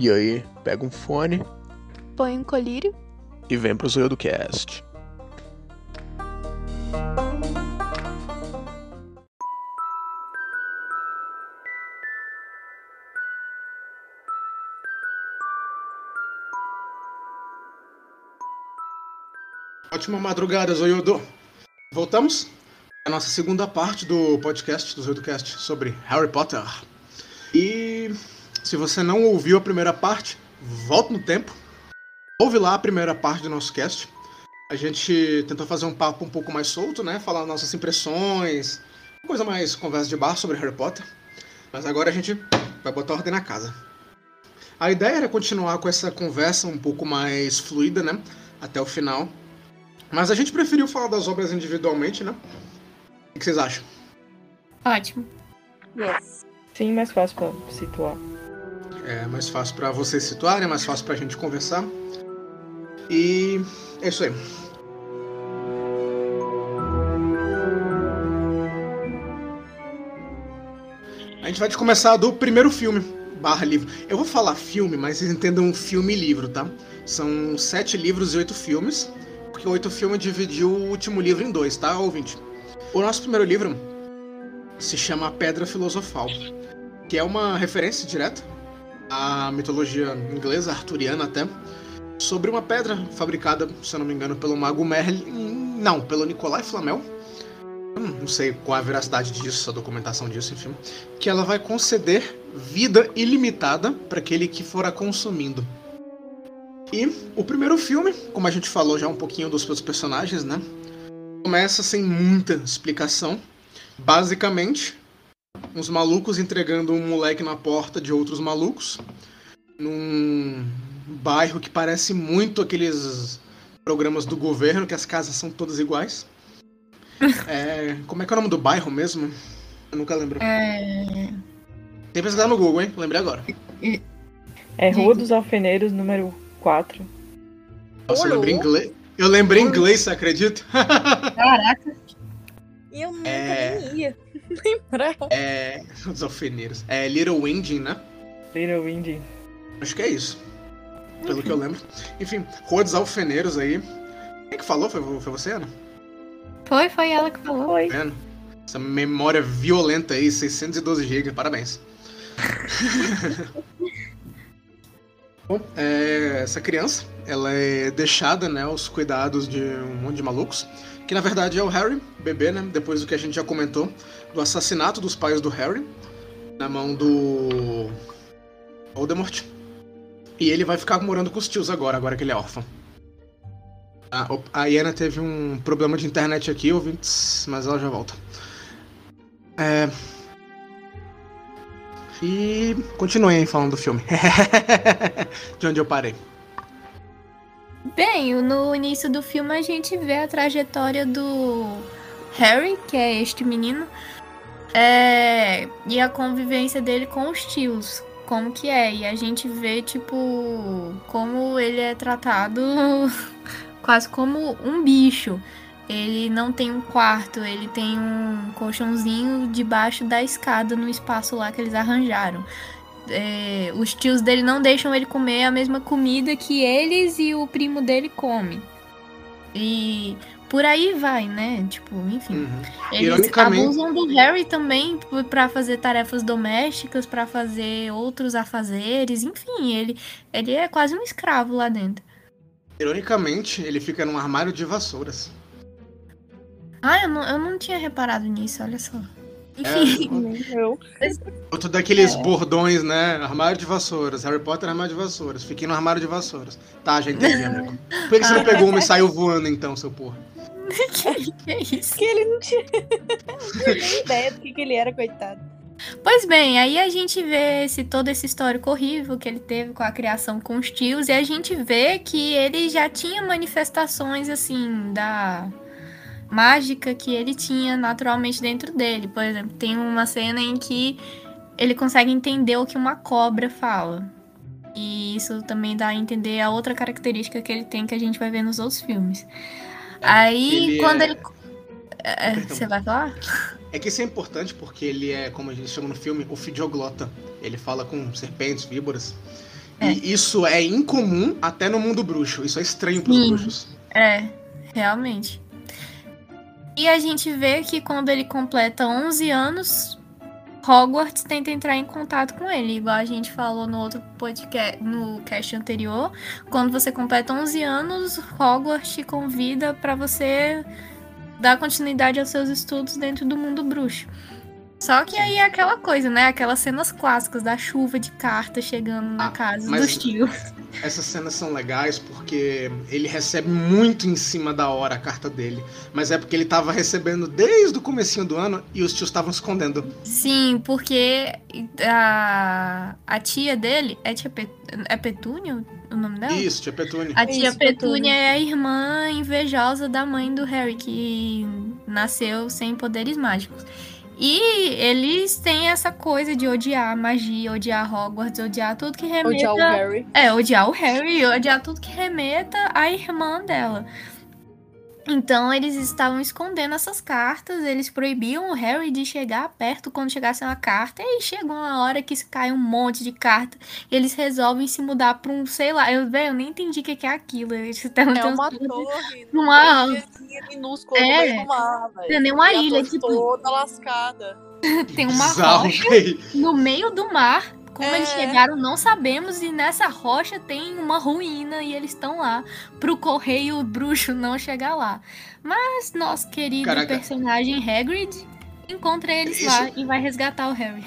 E aí, pega um fone Põe um colírio. e vem pro Zoio do Cast. Ótima madrugada, Zoiudo. Voltamos à nossa segunda parte do podcast, do Zoiudocast, sobre Harry Potter. E se você não ouviu a primeira parte, volta no tempo. Ouve lá a primeira parte do nosso cast. A gente tentou fazer um papo um pouco mais solto, né? Falar nossas impressões, coisa mais conversa de bar sobre Harry Potter. Mas agora a gente vai botar ordem na casa. A ideia era continuar com essa conversa um pouco mais fluida, né? Até o final. Mas a gente preferiu falar das obras individualmente, né? O que vocês acham? Ótimo. Yes. Sim, mais fácil pra situar. É mais fácil pra vocês situarem, é mais fácil pra gente conversar. E é isso aí. A gente vai começar do primeiro filme, barra livro. Eu vou falar filme, mas vocês entendam filme e livro, tá? São sete livros e oito filmes, porque oito filmes dividiu o último livro em dois, tá, ouvinte? O nosso primeiro livro se chama A Pedra Filosofal, que é uma referência direta à mitologia inglesa, arturiana até, sobre uma pedra fabricada, se eu não me engano, pelo mago Merlin. Não, pelo Nicolai Flamel. Não sei qual é a veracidade disso, a documentação disso, enfim. Que ela vai conceder vida ilimitada para aquele que for a consumindo. E o primeiro filme, como a gente falou já um pouquinho dos seus personagens, né? Começa sem muita explicação. Basicamente, uns malucos entregando um moleque na porta de outros malucos. Num bairro que parece muito aqueles programas do governo, que as casas são todas iguais. É, como é que é o nome do bairro mesmo? Eu nunca lembro. É... Tem que pesquisar no Google, hein? Lembrei agora. É Rua dos Alfeneiros, número 4. Nossa, eu lembrei inglês. Eu lembrei inglês, você acredita? Caraca. Eu nunca É. nem ia lembrar. É. Os alfeneiros. É Little Winding, né? Little Windy. Acho que é isso. Pelo que eu lembro. Enfim, Rua dos Alfeneiros aí. Quem que falou? Foi, foi você, Ana? Foi, foi ela que falou. Oi. Tá vendo? Essa memória violenta aí, 612 GB, parabéns. Bom, é, essa criança, ela é deixada, né, aos cuidados de um monte de malucos, que na verdade é o Harry, bebê, né, depois do que a gente já comentou, do assassinato dos pais do Harry, na mão do Voldemort. E ele vai ficar morando com os tios agora, agora que ele é órfão. A, Iana teve um problema de internet aqui, ouvintes, mas ela já volta. É... E continuem falando do filme. de onde eu parei. Bem, no início do filme a gente vê a trajetória do Harry, que é este menino, é, e a convivência dele com os tios, como que é. E a gente vê, tipo, como ele é tratado quase como um bicho. Ele não tem um quarto, ele tem um colchãozinho debaixo da escada no espaço lá que eles arranjaram. É, os tios dele não deixam ele comer a mesma comida que eles e o primo dele come. E por aí vai, né? Tipo, enfim. Uhum. Eles abusam do Harry também p- pra fazer tarefas domésticas, pra fazer outros afazeres, enfim, ele, ele é quase um escravo lá dentro. Ironicamente, ele fica num armário de vassouras. Ah, eu não, eu não tinha reparado nisso, olha só. É, Enfim, Eu. outro daqueles bordões, né? Armário de vassouras. Harry Potter, armário de vassouras. Fiquei no armário de vassouras. Tá, já entendi, amigo. Por que que você não pegou uma e saiu voando então, seu porra? que, que é isso? Que ele não tinha, não tinha nem ideia do que, que ele era, coitado. Pois bem, aí a gente vê esse, todo esse histórico horrível que ele teve com a criação com os tios, e a gente vê que ele já tinha manifestações, assim, da mágica que ele tinha naturalmente dentro dele. Por exemplo, tem uma cena em que ele consegue entender o que uma cobra fala. E isso também dá a entender a outra característica que ele tem que a gente vai ver nos outros filmes. Aí, ele quando é- ele. É, Perdão. Você vai falar? É que isso é importante porque ele é, como a gente chama no filme, o fidioglota. Ele fala com serpentes, víboras. É. E isso é incomum até no mundo bruxo. Isso é estranho pros Sim. bruxos. É, realmente. E a gente vê que quando ele completa 11 anos, Hogwarts tenta entrar em contato com ele, igual a gente falou no outro podcast, no cast anterior. Quando você completa 11 anos, Hogwarts te convida para você dar continuidade aos seus estudos dentro do mundo bruxo. Só que aí é aquela coisa, né? Aquelas cenas clássicas da chuva de cartas chegando na Ah, casa dos tios. Essas cenas são legais porque ele recebe muito em cima da hora a carta dele. Mas é porque ele tava recebendo desde o comecinho do ano e os tios estavam escondendo. Sim, porque a, a tia dele é tia Pet, é Petúnia o nome dela? Isso, tia Petúnia. A tia Isso, Petúnia Petúnia. é a irmã invejosa da mãe do Harry, que nasceu sem poderes mágicos. E eles têm essa coisa de odiar a magia, odiar Hogwarts, odiar tudo que remeta. Odiar o Harry. É, odiar o Harry, odiar tudo que remeta à irmã dela. Então eles estavam escondendo essas cartas, eles proibiam o Harry de chegar perto quando chegasse uma carta, e chegou uma hora que cai um monte de carta, e eles resolvem se mudar pra um, sei lá, eu, velho, eu nem entendi o que que é aquilo. Eles estão É uma torre Uma- minúscula É. no meio do mar, velho. Tem nem uma ilha, torre tipo- toda lascada. tem uma Bizarro, rocha no meio do mar. Como eles É. chegaram, não sabemos. E nessa rocha tem uma ruína e eles estão lá pro correio bruxo não chegar lá. Mas nosso querido Caraca. personagem Hagrid encontra eles Isso- lá e vai resgatar o Harry.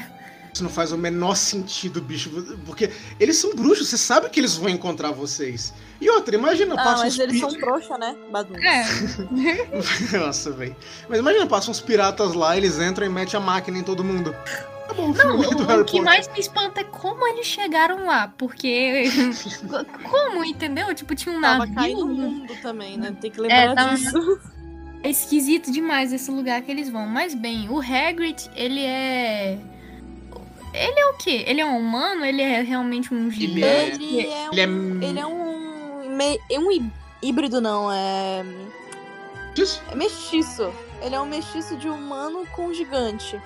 Isso não faz o menor sentido, bicho. Porque eles são bruxos, você sabe que eles vão encontrar vocês. E outra, imagina, Ah, passa mas uns eles são trouxa, né? Badum. É, Nossa, velho. Mas imagina, passam uns piratas lá, eles entram e metem a máquina em todo mundo. Tá bom, não, o, o que mais me espanta é como eles chegaram lá. Porque. como, entendeu? Tipo, tinha um Tava navio. mundo também, né? Tem que É, lembrar tava- disso. É esquisito demais esse lugar que eles vão. Mas bem, o Hagrid, ele é. Ele é o quê? Ele é um humano? Ele é realmente um Ele gigante? é- Ele é um, Ele é. ele é um, me- é um hí- híbrido, não. É... Isso? é mestiço. Ele é um mestiço de humano com gigante.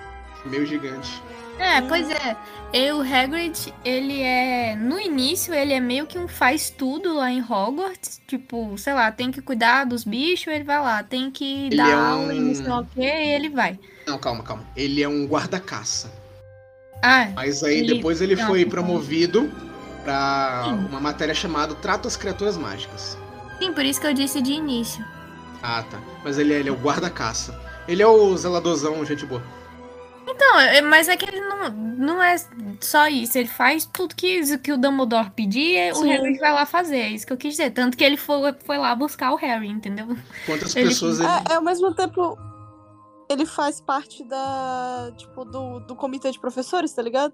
Meio gigante. É, pois é. E o Hagrid, ele é. No início, ele é meio que um faz tudo lá em Hogwarts. Tipo, sei lá, tem que cuidar dos bichos, ele vai lá. Tem que Ele dar é aula e um- não sei o quê, ele vai. Não, calma, calma. Ele é um guarda-caça. Ah, Mas aí Ele- depois ele Não, foi não. promovido pra Sim. uma matéria chamada Trato as Criaturas Mágicas. sim, por isso que eu disse de início. Ah, tá. Mas ele, é- ele é o guarda-caça. Ele é o zeladorzão, gente boa. Não, é- mas é que ele não, não é só isso. Ele faz tudo que, que o Dumbledore pedir, o Sim. Harry vai lá fazer. É isso que eu quis dizer. Tanto que ele foi, foi lá buscar o Harry, entendeu? Quantas Ele- pessoas ele. É, é, ao mesmo tempo, ele faz parte da. Tipo, do, do comitê de professores, tá ligado?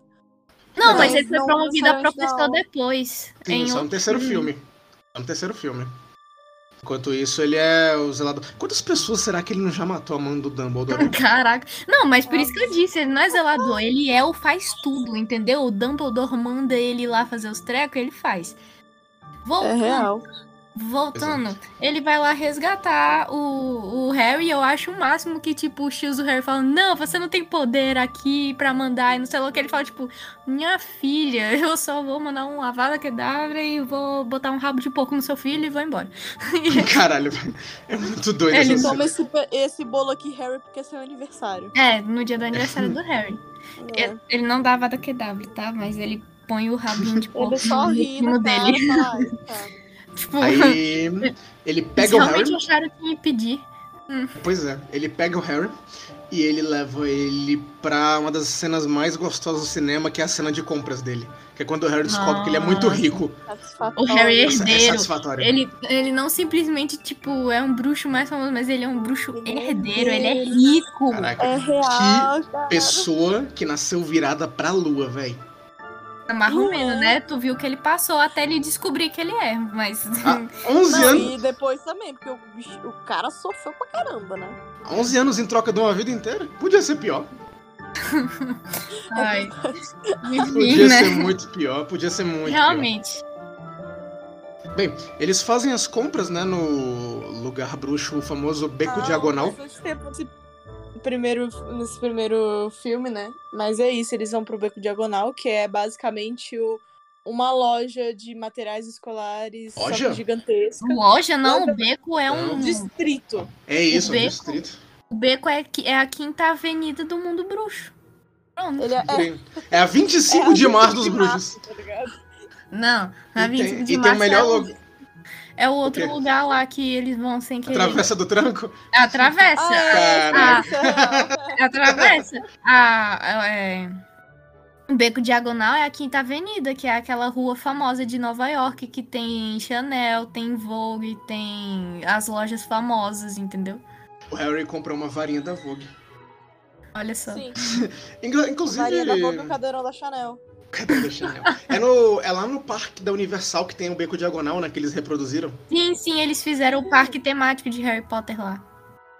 Não, Então, mas ele foi promovido a professor depois. Sim, em só no outro terceiro filme. filme. Só no terceiro filme. Enquanto isso, ele é o zelador. Quantas pessoas será que ele não já matou a mão do Dumbledore? Caraca. Não, mas por isso que eu disse, ele não é zelador, ele é o faz tudo, entendeu? O Dumbledore manda ele lá fazer os trecos, ele faz. É Voltando, real. Voltando, ele vai lá resgatar o, o Harry. Eu acho o máximo que, tipo, os tios do Harry falam: Não, você não tem poder aqui pra mandar. E não sei lá o que. Ele fala, tipo, Minha filha, eu só vou mandar um lavada quedavra e vou botar um rabo de porco no seu filho e vou embora. Caralho. É muito doido Ele Toma esse, esse bolo aqui, Harry, porque é seu aniversário. é, no dia do aniversário do Harry. É. Ele- Ele não dá vada kedavra, tá? Mas ele põe o rabinho de porco Ele só no ri na cara dele. fala, "Ai, cara." Tipo, Aí ele eles pega o realmente Harry. acharam que ia pedir. Pois é, ele pega o Harry e ele leva ele pra uma das cenas mais gostosas do cinema, que é a cena de compras dele. Que é quando o Harry descobre que ele é muito Nossa. rico. Satisfatório. O Harry é é herdeiro. satisfatório. Ele, ele não simplesmente, tipo, é um bruxo mais famoso, mas ele é um bruxo Ele é herdeiro, ele é rico. Caraca, É real, cara. pessoa que nasceu virada pra lua, velho. É marromeno, Não é. né? Tu viu que ele passou até ele descobrir que ele é, mas... Ah, 11 Não, anos, e depois também, porque o, bicho- o cara sofreu pra caramba, né? 11 anos em troca de uma vida inteira? Podia ser pior. Ai, Podia né? ser muito pior, podia ser muito Realmente. pior. Bem, eles fazem as compras, né, no lugar bruxo, o famoso Beco Ah, Diagonal. bastante tempo nesse primeiro, nesse primeiro filme, né? Mas é isso, eles vão pro Beco Diagonal, que é basicamente o, uma loja de materiais escolares Loja? gigantesca. Loja, não, o beco é um. Não. Distrito. É isso, um beco. distrito. O beco é, é a quinta avenida do mundo bruxo. Pronto. Ele é, é, É a 25 é de a março dos de bruxos. março, tá ligado? Não, E 25 tem, de e tem março o melhor é, o, logo. É o outro O lugar lá que eles vão sem querer. Travessa do tranco. Atravessa. Ah, é, isso é real. Atravessa. A, é, o Beco Diagonal é a Quinta Avenida, que é aquela rua famosa de Nova York, que tem Chanel, tem Vogue, tem as lojas famosas, entendeu? O Harry comprou uma varinha da Vogue. Olha só. Sim. Inclu- Inclusive. Varinha da Vogue e o cadeirão da Chanel. Cadê o Chanel? É, no, é lá no parque da Universal que tem o beco diagonal, né? Que eles reproduziram. Sim, sim, eles fizeram o parque temático de Harry Potter lá.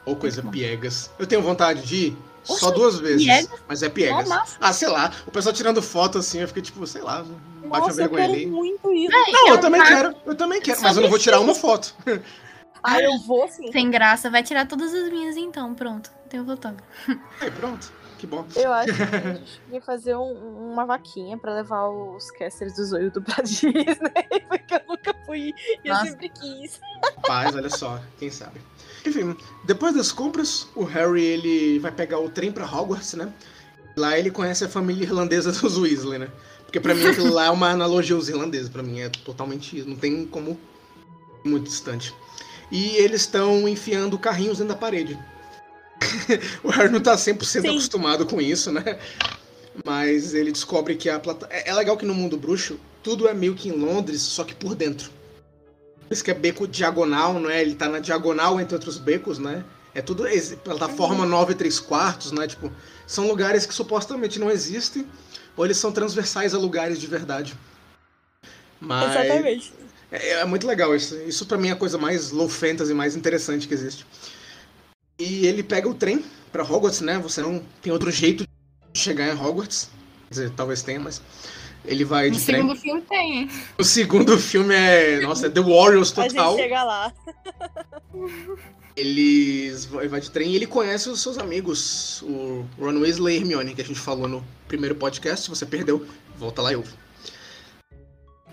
Ou coisa Muito bom. piegas. Eu tenho vontade de ir só Oxe, duas vezes. piegas? Mas é piegas. Massa. Ah, sei lá. O pessoal tirando foto assim, eu fiquei tipo, sei lá, bate a Nossa, eu vergonha quero ali. muito ir. Não, É eu um também parque quero. Eu também quero. Só Mas eu não vou tirar uma foto. Ah, eu vou sim. Sem graça, vai tirar todas as minhas então, pronto. Tem o fotógrafo. Aí, pronto. Que bom. Eu acho que a gente devia fazer um- uma vaquinha pra levar os casters do Zoiudo pra Disney, porque eu nunca fui e eu sempre quis. Paz, olha só, quem sabe. Enfim, depois das compras, o Harry ele vai pegar o trem pra Hogwarts, né? Lá ele conhece a família irlandesa dos Weasley, né? Porque pra mim aquilo lá é uma analogia aos irlandeses, pra mim é totalmente isso, não tem como ir muito distante. E eles estão enfiando carrinhos dentro da parede. o Harry não tá 100% Sim. acostumado com isso, né? Mas ele descobre que a plata... É é legal que no mundo bruxo, tudo é meio que em Londres, só que por dentro. Por isso que é beco diagonal, não é? Ele tá na diagonal entre outros becos, né? É tudo plataforma 9 e 3 quartos, né? Tipo, são lugares que supostamente não existem, ou eles são transversais a lugares de verdade. Mas Exatamente. é, é muito legal isso. Isso pra mim é a coisa mais low fantasy, mais interessante que existe. E ele pega o trem pra Hogwarts, né? Você não tem outro jeito de chegar em Hogwarts. Quer dizer, talvez tenha, mas ele vai No de trem. segundo filme tem? O segundo filme é, nossa, é The Warriors A gente total. chega lá. Eles vai vai de trem e ele conhece os seus amigos, o Ron Weasley e Hermione, que a gente falou no primeiro podcast. Se você perdeu, volta lá e ouve.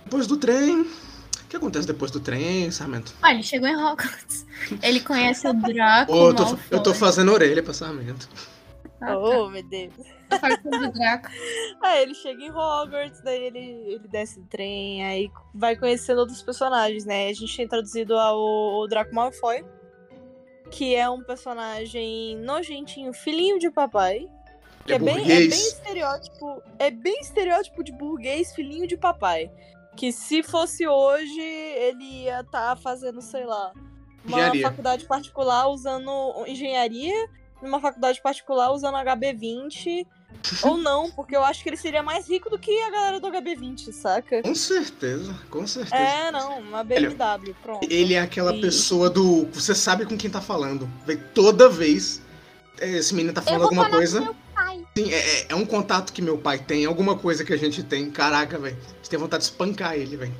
Depois do trem. O que acontece depois do trem, Sarmento? Olha, ele chegou em Hogwarts. Ele conhece o Draco. Ô, eu, tô, Malfoy. eu tô fazendo orelha pra Sarmento. Ah, tá. Oh, meu Deus. Tô fazendo o Draco. Aí ele chega em Hogwarts, daí ele, ele desce do trem, aí vai conhecendo outros personagens, né? A gente tem introduzido ao, o Draco Malfoy, que é um personagem nojentinho, filhinho de papai. Que É é, bem, é bem estereótipo. É bem estereótipo de burguês, filhinho de papai. Que se fosse hoje, ele ia estar fazendo, sei lá, uma Engenharia. faculdade particular usando engenharia, numa faculdade particular usando HB20. ou não, porque eu acho que ele seria mais rico do que a galera do HB20, saca? Com certeza, com certeza. É, não, uma BMW, pronto. Ele é aquela E- pessoa do. Você sabe com quem tá falando. Vê, Toda vez esse menino tá falando vou alguma falar com coisa. Pai. Sim, é, é- é um contato que meu pai tem, alguma coisa que a gente tem. Caraca, velho. Você tem vontade de espancar ele, velho.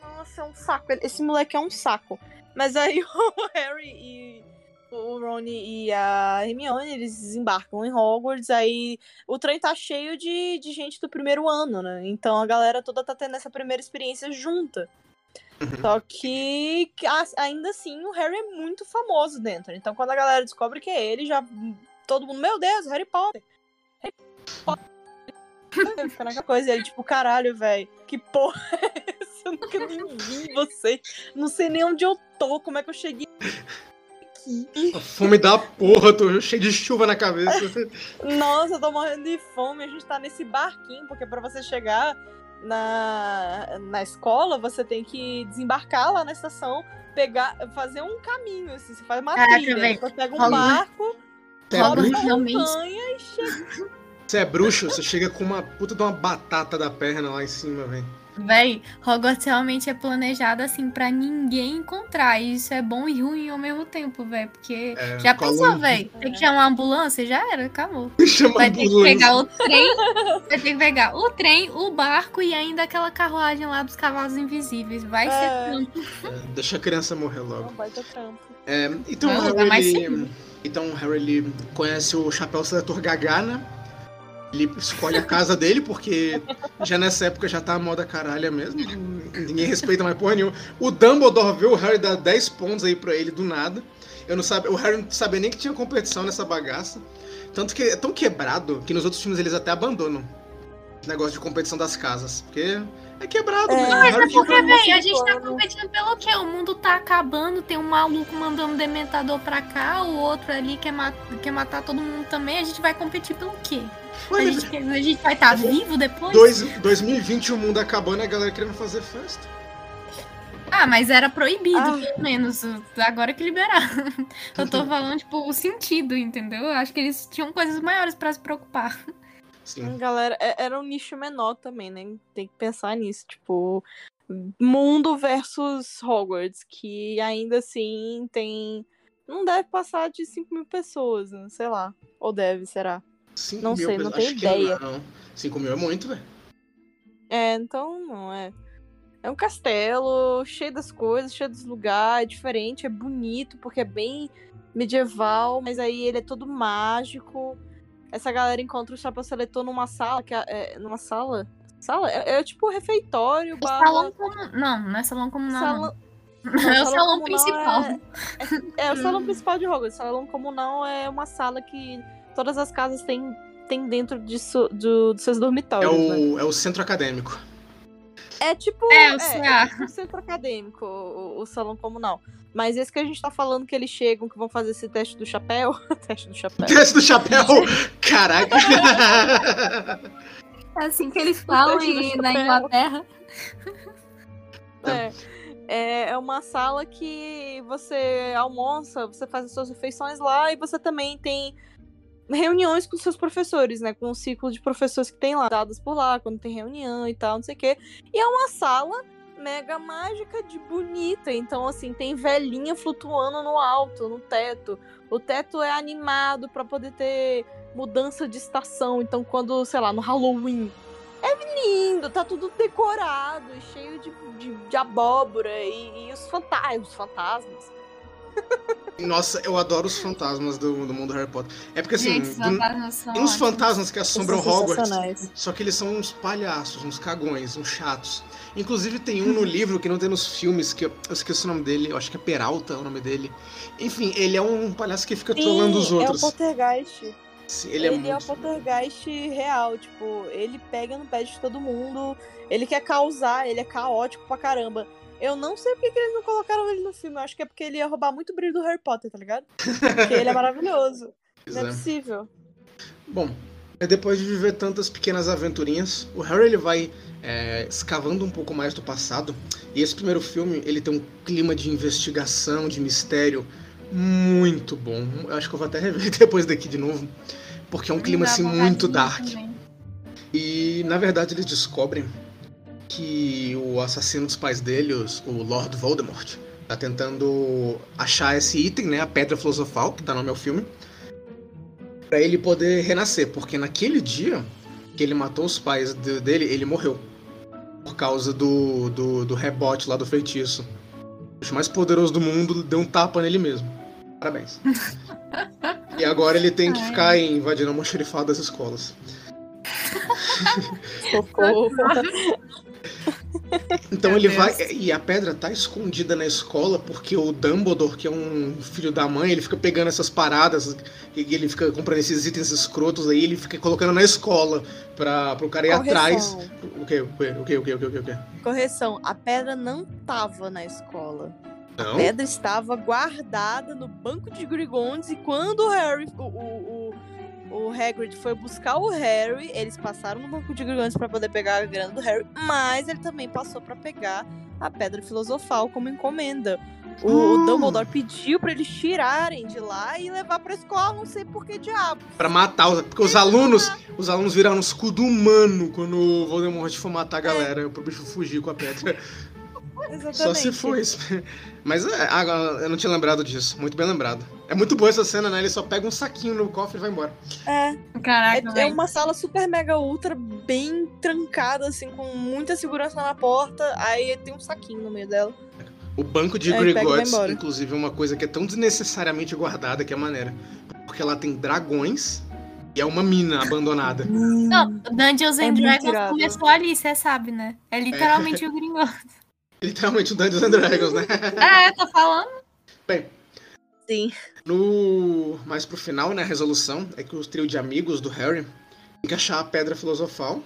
Nossa, é um saco. Esse moleque é um saco. Mas aí o Harry e o Ron e a Hermione, eles desembarcam em Hogwarts, aí o trem tá cheio de, de gente do primeiro ano, né? Então a galera toda tá tendo essa primeira experiência junta. Só que a- ainda assim o Harry é muito famoso dentro. Então quando a galera descobre que é ele, já todo mundo, meu Deus, Harry Potter. Harry Potter. Fica naquela coisa, e ele tipo, caralho, velho, que porra é essa? Eu nunca nem vi você. Não sei nem onde eu tô, como é que eu cheguei aqui. A fome da porra, tô cheio de chuva na cabeça. Nossa, eu tô morrendo de fome. A gente tá nesse barquinho, porque pra você chegar na, na escola, você tem que desembarcar lá na estação, pegar, fazer um caminho, assim, você faz uma Caraca, trilha. Você pega um barco, Você é, bruxo, chega. você é bruxo, você chega com uma puta de uma batata da perna lá em cima, velho. Véi, Hogwarts realmente é planejado assim pra ninguém encontrar. E isso é bom e ruim ao mesmo tempo, velho. Porque É, já pensou, o- véi? Tem que chamar uma ambulância? Já era, acabou. Chama Vai ter que pegar o trem, vai ter que pegar o trem, o barco e ainda aquela carruagem lá dos cavalos invisíveis. Vai É. ser trampo. É, deixa a criança morrer logo. Não, baita trampo. É, então, Não, mais Harry, seguro. Então Harry ele conhece o chapéu seletor Gaga, né? Ele escolhe a casa dele, porque já nessa época já tá a moda caralha mesmo. Ninguém respeita mais porra nenhuma. O Dumbledore vê o Harry dar 10 pontos aí pra ele do nada. Eu não sabe, o Harry não sabia nem que tinha competição nessa bagaça. Tanto que é tão quebrado que nos outros filmes eles até abandonam negócio de competição das casas. Porque é quebrado, É, mesmo. mas O Harry É porque, véi, a gente tá competindo pelo quê? O mundo tá acabando, tem um maluco mandando dementador pra cá, o outro ali quer, ma- quer matar todo mundo também. A gente vai competir pelo quê? A Ué, gente, a gente vai estar vivo depois? dois, 2020 o mundo acabando e a galera querendo fazer festa. Ah, mas era proibido, Ah. pelo menos. Agora que liberaram. Eu tô falando, tipo, o sentido, entendeu? Eu acho que eles tinham coisas maiores pra se preocupar. Sim. Galera, é- era um nicho menor também, né? Tem que pensar nisso. Tipo, mundo versus Hogwarts, que ainda assim tem. Não deve passar de 5 mil pessoas, né? sei lá. Ou deve, será? Cinco Não mil sei, não tenho acho não ideia. dá, não. 5 mil é muito, velho. É, então não é. É um castelo cheio das coisas, cheio dos lugares, é diferente, é bonito, porque é bem medieval, mas aí ele é todo mágico. Essa galera encontra o chapéu seletor numa sala, que é, é- numa sala. Sala? É, é tipo refeitório, É barra. salão comum. Não, não é salão comunal. Sala- Não. É o salão salão principal. É, é o salão principal de Hogwarts. O salão comunal é uma sala que todas as casas têm, têm dentro de su- do- dos seus É dormitórios. né? o, é o centro acadêmico. É tipo. É, o é, CA. é tipo um centro acadêmico, o, o salão comunal. Mas esse que a gente tá falando que eles chegam, que vão fazer esse teste do chapéu. teste do chapéu. Teste do chapéu! Caraca! É assim que eles falam em- na. Inglaterra. É. É, é uma sala que você almoça, você faz as suas refeições lá e você também tem reuniões com seus professores, né? Com o ciclo de professores que tem lá, dadas por lá, quando tem reunião e tal, não sei o quê. E é uma sala mega mágica de bonita. Então, assim, tem velhinha flutuando no alto, no teto. O teto é animado pra poder ter mudança de estação. Então, quando, sei lá, no Halloween. É lindo, tá tudo decorado, cheio de, de, de abóbora e, e os. Os fantasmas. Nossa, eu adoro os fantasmas do, do mundo Harry Potter. É porque assim, Gente, os do- tem uns fantasmas que assombram Hogwarts. Só que eles são uns palhaços, uns cagões, uns chatos. Inclusive tem um no livro que não tem nos filmes, que eu, eu esqueci o nome dele, eu acho que é Peralta o nome dele. Enfim, ele é um palhaço que fica trolando os Sim, outros. É o poltergeist. Sim, Ele, Ele, é, é, o poltergeist real, tipo, ele pega no pé de todo mundo, ele quer causar, ele é caótico pra caramba. Eu não sei porque que eles não colocaram ele no filme, eu acho que é porque ele ia roubar muito brilho do Harry Potter, tá ligado? Porque ele é maravilhoso. Pois Não é é. possível. Bom, é depois de viver tantas pequenas aventurinhas, o Harry ele vai é, escavando um pouco mais do passado. E esse primeiro filme ele tem um clima de investigação, de mistério muito bom. Eu acho que eu vou até rever depois daqui de novo, porque é um clima Dá assim muito dark. também. E na verdade eles descobrem que o assassino dos pais dele, o Lord Voldemort, tá tentando achar esse item, né, a Pedra Filosofal, que dá nome ao filme, Pra ele poder renascer, porque naquele dia que ele matou os pais de- dele, ele morreu por causa do, do, do rebote lá do feitiço. O mais poderoso do mundo deu um tapa nele mesmo. Parabéns. E agora ele tem que Ai. ficar invadindo a moxerifada das escolas. Socorro. Então Meu ele Deus. vai. E a pedra tá escondida na escola porque o Dumbledore, que é um filho da mãe, ele fica pegando essas paradas e ele fica comprando esses itens escrotos aí, ele fica colocando na escola pra, pro cara ir atrás. Correção. O que? O que? O que? O que? O que? O que? O que? Correção, a pedra não tava na escola. A Não? pedra estava guardada no banco de Grigondes e quando o Harry, o, o, o, o Hagrid foi buscar o Harry, eles passaram no banco de Grigondes para poder pegar a grana do Harry, mas ele também passou para pegar a pedra filosofal como encomenda. O, o Hum. Dumbledore pediu para eles tirarem de lá e levar para escola, não sei por que diabo. Pra matar os. Porque os alunos. Os alunos viraram um escudo humano quando o Voldemort for matar a galera pro bicho fugir com a pedra. Exatamente. Só se for isso. Mas é, agora, eu não tinha lembrado disso. Muito bem lembrado. É muito boa essa cena, né? Ele só pega um saquinho no cofre e vai embora. É, Caraca, É, é uma sala super mega ultra bem trancada, assim, com muita segurança na porta. Aí tem um saquinho no meio dela. O banco de embora. inclusive, é uma coisa que é tão desnecessariamente guardada que é maneira. Porque ela tem dragões E é uma mina abandonada. Não, Dungeons É and muito Dragons começou ali, você sabe, né? É literalmente o gringo. Literalmente o Dungeons and Dragons, né? É, tô falando. Bem, Sim. no... mais pro final, né, a resolução é que o trio de amigos do Harry tem que achar a Pedra Filosofal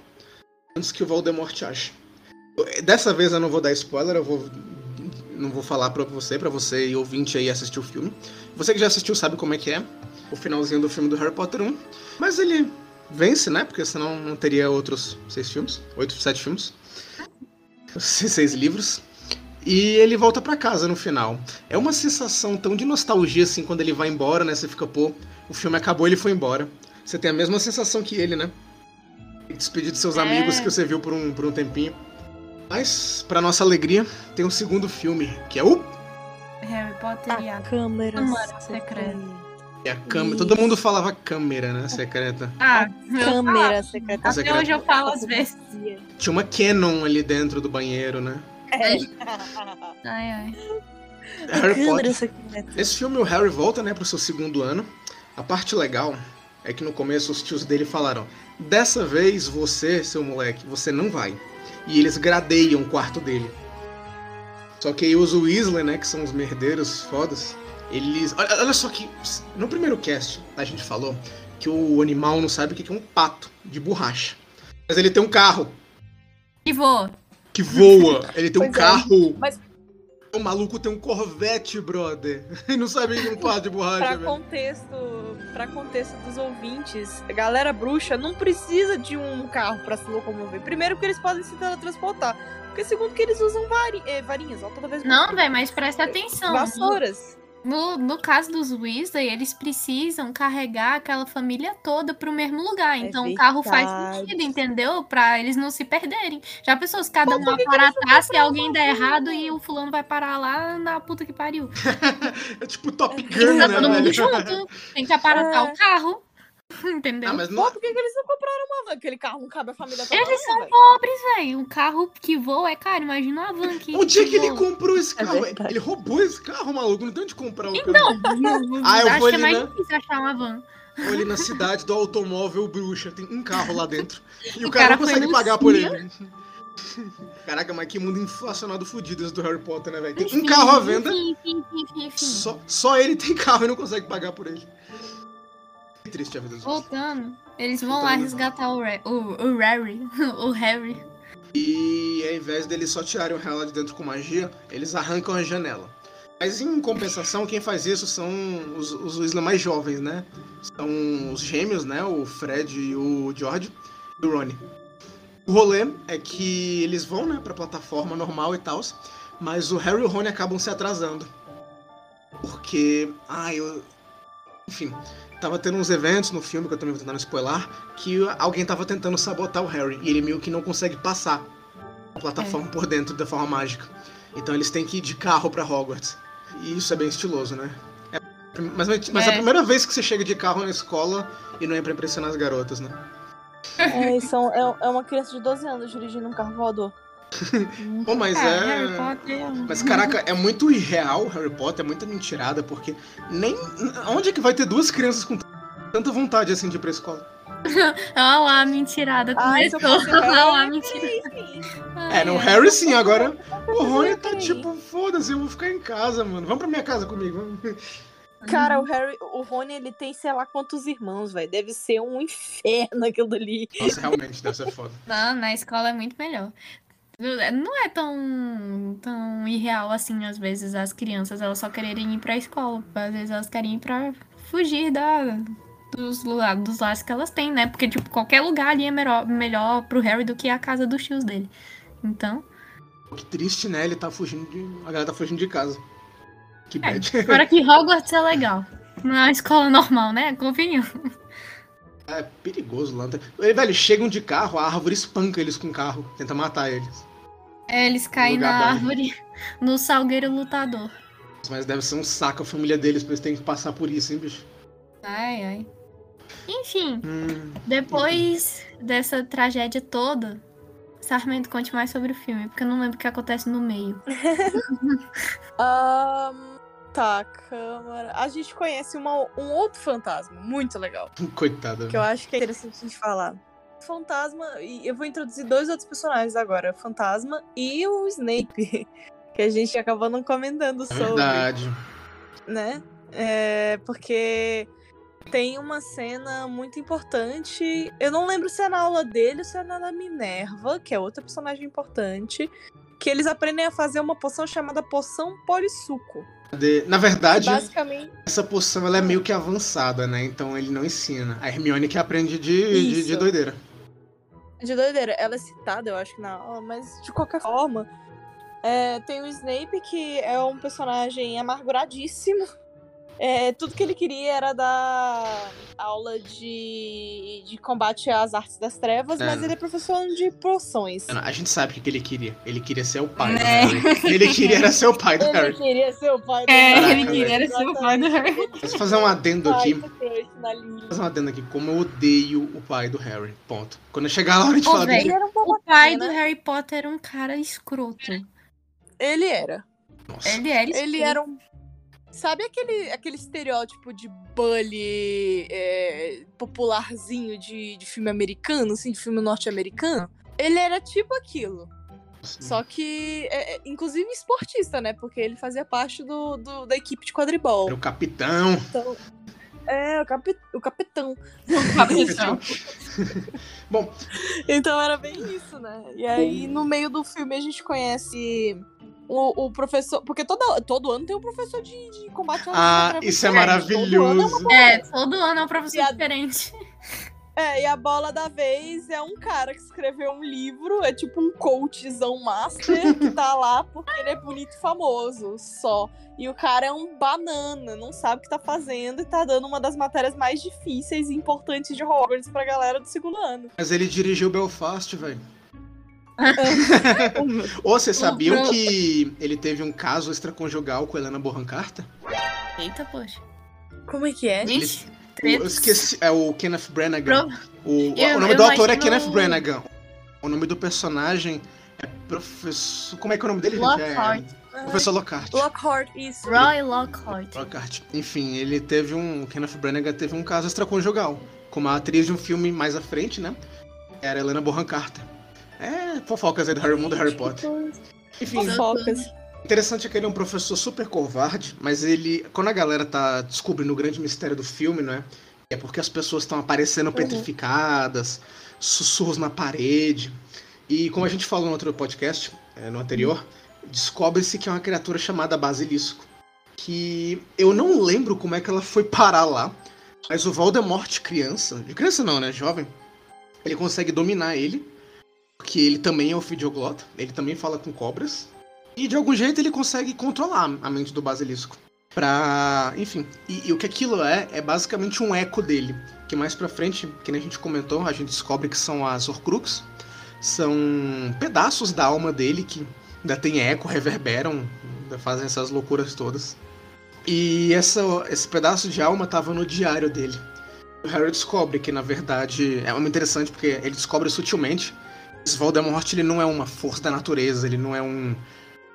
antes que o Voldemort ache. Dessa vez eu não vou dar spoiler, eu vou não vou falar pra você, pra você e ouvinte aí assistir o filme. Você que já assistiu sabe como é que é o finalzinho do filme do Harry Potter 1. Mas ele vence, né? Porque senão não teria outros seis filmes, oito, sete filmes, seis livros. E ele volta pra casa no final. É uma sensação tão de nostalgia assim quando ele vai embora, né? Você fica, pô, o filme acabou, ele foi embora. Você tem a mesma sensação que ele, né? Despedir de seus É. amigos que você viu por um, por um tempinho. Mas, pra nossa alegria, tem um segundo filme, que é o Harry Potter e A a câmera, Câmara secreta. Secreta. é a câmera. Todo mundo falava câmera, né? Secreta. Ah, Câmera secreta. Até secreta. hoje eu falo às vezes. Tinha uma Canon ali dentro do banheiro, né? É. Ai, ai. Harry Câmera Potter. secreta. Nesse filme, o Harry volta, né, pro seu segundo ano. A parte legal é que no começo os tios dele falaram: Dessa vez você, seu moleque, você não vai. E eles gradeiam o quarto dele. Só que aí os Weasley, né, que são os merdeiros fodas, eles. Olha, olha só que. No primeiro cast, a gente falou que o animal não sabe o que é um pato de borracha. Mas ele tem um carro E vou. que voa. Ele tem um Pois é. carro. Mas- O maluco tem um Corvette, brother. E não sabe o que é um pato de borracha, Pra velho. contexto, pra contexto dos ouvintes, a galera bruxa não precisa de um carro pra se locomover. Primeiro que eles podem se teletransportar. Porque segundo que eles usam vari- eh, varinhas, ó, toda vez que Não, velho, mas presta atenção. Vassouras. No, no caso dos Weasley, eles precisam carregar aquela família toda pro mesmo lugar. É Então o carro faz sentido, entendeu? Pra eles não se perderem. Já pensou se cada um aparatasse e compraram alguém der errado e o fulano vai parar lá na puta que pariu. É tipo Top Tem Gun, que né, tá todo mundo velho? junto. Tem que aparatar É. o carro. Entendeu? Ah, mas Pô, não... por que, que eles não compraram uma van? Aquele carro não cabe a família toda. Eles não, são velho. pobres, velho. Um carro que voa é caro. Imagina uma van que. Onde é que ele voa. comprou esse É carro? verdade. ele roubou esse carro, maluco. Não tem onde comprar o carro. Então, Ah, eu acho vou que é ali, mais né? difícil achar uma van. Ou ali na cidade do automóvel bruxa. Tem um carro lá dentro. E o, O cara, cara não consegue pagar por ele. Caraca, mas que mundo inflacionado fudido esse do Harry Potter, né, velho? Tem um carro à venda, Enfim, enfim, enfim, enfim. só, só ele tem carro e não consegue pagar por ele. Triste a vida dos. Voltando, eles vão lá resgatar o, Ra- o, o Harry. O Harry. E ao invés deles só tirarem o Harry lá de dentro com magia, eles arrancam a janela. Mas em compensação, quem faz isso são os, os Weasley mais jovens, né? São os gêmeos, né? O Fred e o George e o Ronnie. O rolê é que eles vão, né, pra plataforma normal e tal, mas o Harry e o Rony acabam se atrasando. Porque, ah, eu... Enfim, tava tendo uns eventos no filme, que eu também vou tentar spoiler, que alguém tava tentando sabotar o Harry, e ele meio que não consegue passar a plataforma por dentro da forma mágica. Então eles têm que ir de carro pra Hogwarts. E isso é bem estiloso, né? É- mas mas é a É. primeira vez que você chega de carro na escola e não é pra impressionar as garotas, né? É, são, é, é uma criança de 12 anos dirigindo um carro voador. Pô, mas Ah, é. Harry Potter. Mas caraca, é muito irreal Harry Potter, é muita mentirada, porque nem. Onde é que vai ter duas crianças com tanta vontade assim de ir pra escola? Olha lá, a mentirada começou. Olha lá, a Harry, mentira. enfim. É, no Harry sim, agora. O Rony tá tipo, foda-se, eu vou ficar em casa, mano. Vamos pra minha casa comigo. Cara, o Harry, o Rony, ele tem sei lá quantos irmãos, velho. Deve ser um inferno aquilo dali. Nossa, realmente, deve ser foda. Não, na escola é muito melhor. Não é tão, tão irreal assim, às vezes, as crianças, elas só quererem ir pra escola. Às vezes elas querem ir pra fugir da, dos, lugar, dos lares que elas têm, né? Porque, tipo, qualquer lugar ali é melhor, melhor pro Harry do que a casa dos tios dele. Então, Que triste, né? Ele tá fugindo de. A galera tá fugindo de casa. Que é, bad. fora que Hogwarts é legal. Não é uma escola normal, né? Convenhamos. É perigoso lá. Ei, velho, chegam de carro, a árvore espanca eles com o carro, tenta matar eles. É, eles caem na árvore, no salgueiro lutador. Mas deve ser um saco a família deles, pra eles terem que passar por isso, hein, bicho? Ai, ai. Enfim, Hum, depois dessa tragédia toda, Sarmento conte mais sobre o filme, porque eu não lembro o que acontece no meio. Ahn, Tá, câmara. A gente conhece uma, um outro fantasma muito legal. Coitada. Que eu acho que é interessante a gente falar. Fantasma, e eu vou introduzir dois outros personagens agora: Fantasma e o Snape. Que a gente acabou não comentando É sobre. verdade. né? É, porque tem uma cena muito importante. Eu não lembro se é na aula dele ou se é na da Minerva, que é outra personagem importante. Que eles aprendem a fazer uma poção chamada poção polissuco. De- Na verdade, Basicamente, essa poção ela é meio que avançada, né? Então ele não ensina. A Hermione que aprende de, de, de doideira. De doideira. Ela é citada, eu acho na aula, mas de qualquer forma. é, tem o Snape, que é um personagem amarguradíssimo. É, tudo que ele queria era dar aula de, de combate às artes das trevas, É. mas ele é professor de poções. A gente sabe o que ele queria. Ele queria ser o pai Né? do Harry. Ele queria era ser o pai do Ele Harry. queria ser o pai do É, Caraca, ele queria era ser o pai do Harry. Deixa eu fazer um adendo aqui. Lily. fazer um adendo aqui. Como eu odeio o pai do Harry. Ponto. Quando chegar a hora de Ô, falar. Ele um O pai do né? Harry Potter era um cara escroto. Ele era. Nossa. Ele era escroto. Ele era um. Sabe aquele, aquele estereótipo de bully é, popularzinho de, de filme americano, assim, de filme norte-americano? Ele era tipo aquilo. Só que, é, é, inclusive esportista, né? Porque ele fazia parte do, do- da equipe de quadribol. Era o capitão. Então, é, o, capi, o capitão. Capitão. Bom, Então era bem isso, né? E aí, no meio do filme, a gente conhece o, o professor. Porque toda, todo ano tem um professor de, de combate às ah, isso é diferente. Todo é maravilhoso. É, todo ano é um professor a- diferente. É, e a bola da vez é um cara que escreveu um livro, é tipo um coachzão master que tá lá porque ele é bonito e famoso, só. E o cara é um banana, não sabe o que tá fazendo e tá dando uma das matérias mais difíceis e importantes de Hogwarts pra galera do segundo ano. Mas ele dirigiu Belfast, velho. Ou vocês sabiam Pro- que ele teve um caso extraconjugal com Helena Bonham Carter? Eita, poxa. Como é que é? Gente, Eu tretas. esqueci. É o Kenneth Branagh. Pro- O, Eu- o nome eu do ator é Kenneth Branagh. O nome do personagem é professor. Como é que é o nome dele, gente? Lockhart. É professor Lockhart. Lockhart, isso. Roy Lockhart. Lockhart. Enfim, ele teve um. O Kenneth Branagh teve um caso extraconjugal. Com uma atriz de um filme mais à frente, né? Era Helena Bonham Carter. É, fofocas aí do Harry Mundo Harry Potter. Enfim, Fofocas. Interessante é que ele é um professor super covarde, mas ele. Quando a galera tá descobrindo o grande mistério do filme, não é? É porque as pessoas estão aparecendo petrificadas, sussurros na parede. E como a gente falou no outro podcast, é, no anterior, descobre-se que é uma criatura chamada Basilisco. Que eu não lembro como é que ela foi parar lá, mas o Voldemort, criança, de criança não, né? Jovem, ele consegue dominar ele, porque ele também é o Fidioglota, ele também fala com cobras. E de algum jeito ele consegue controlar a mente do basilisco. Pra. Enfim. E, e o que aquilo é, é basicamente um eco dele. Que mais pra frente, que nem a gente comentou, a gente descobre que são as Horcrux. São pedaços da alma dele que ainda tem eco, reverberam, ainda fazem essas loucuras todas. E essa, esse pedaço de alma tava no diário dele. O Harry descobre que, na verdade, é muito interessante porque ele descobre sutilmente Voldemort ele não é uma força da natureza, ele não é um,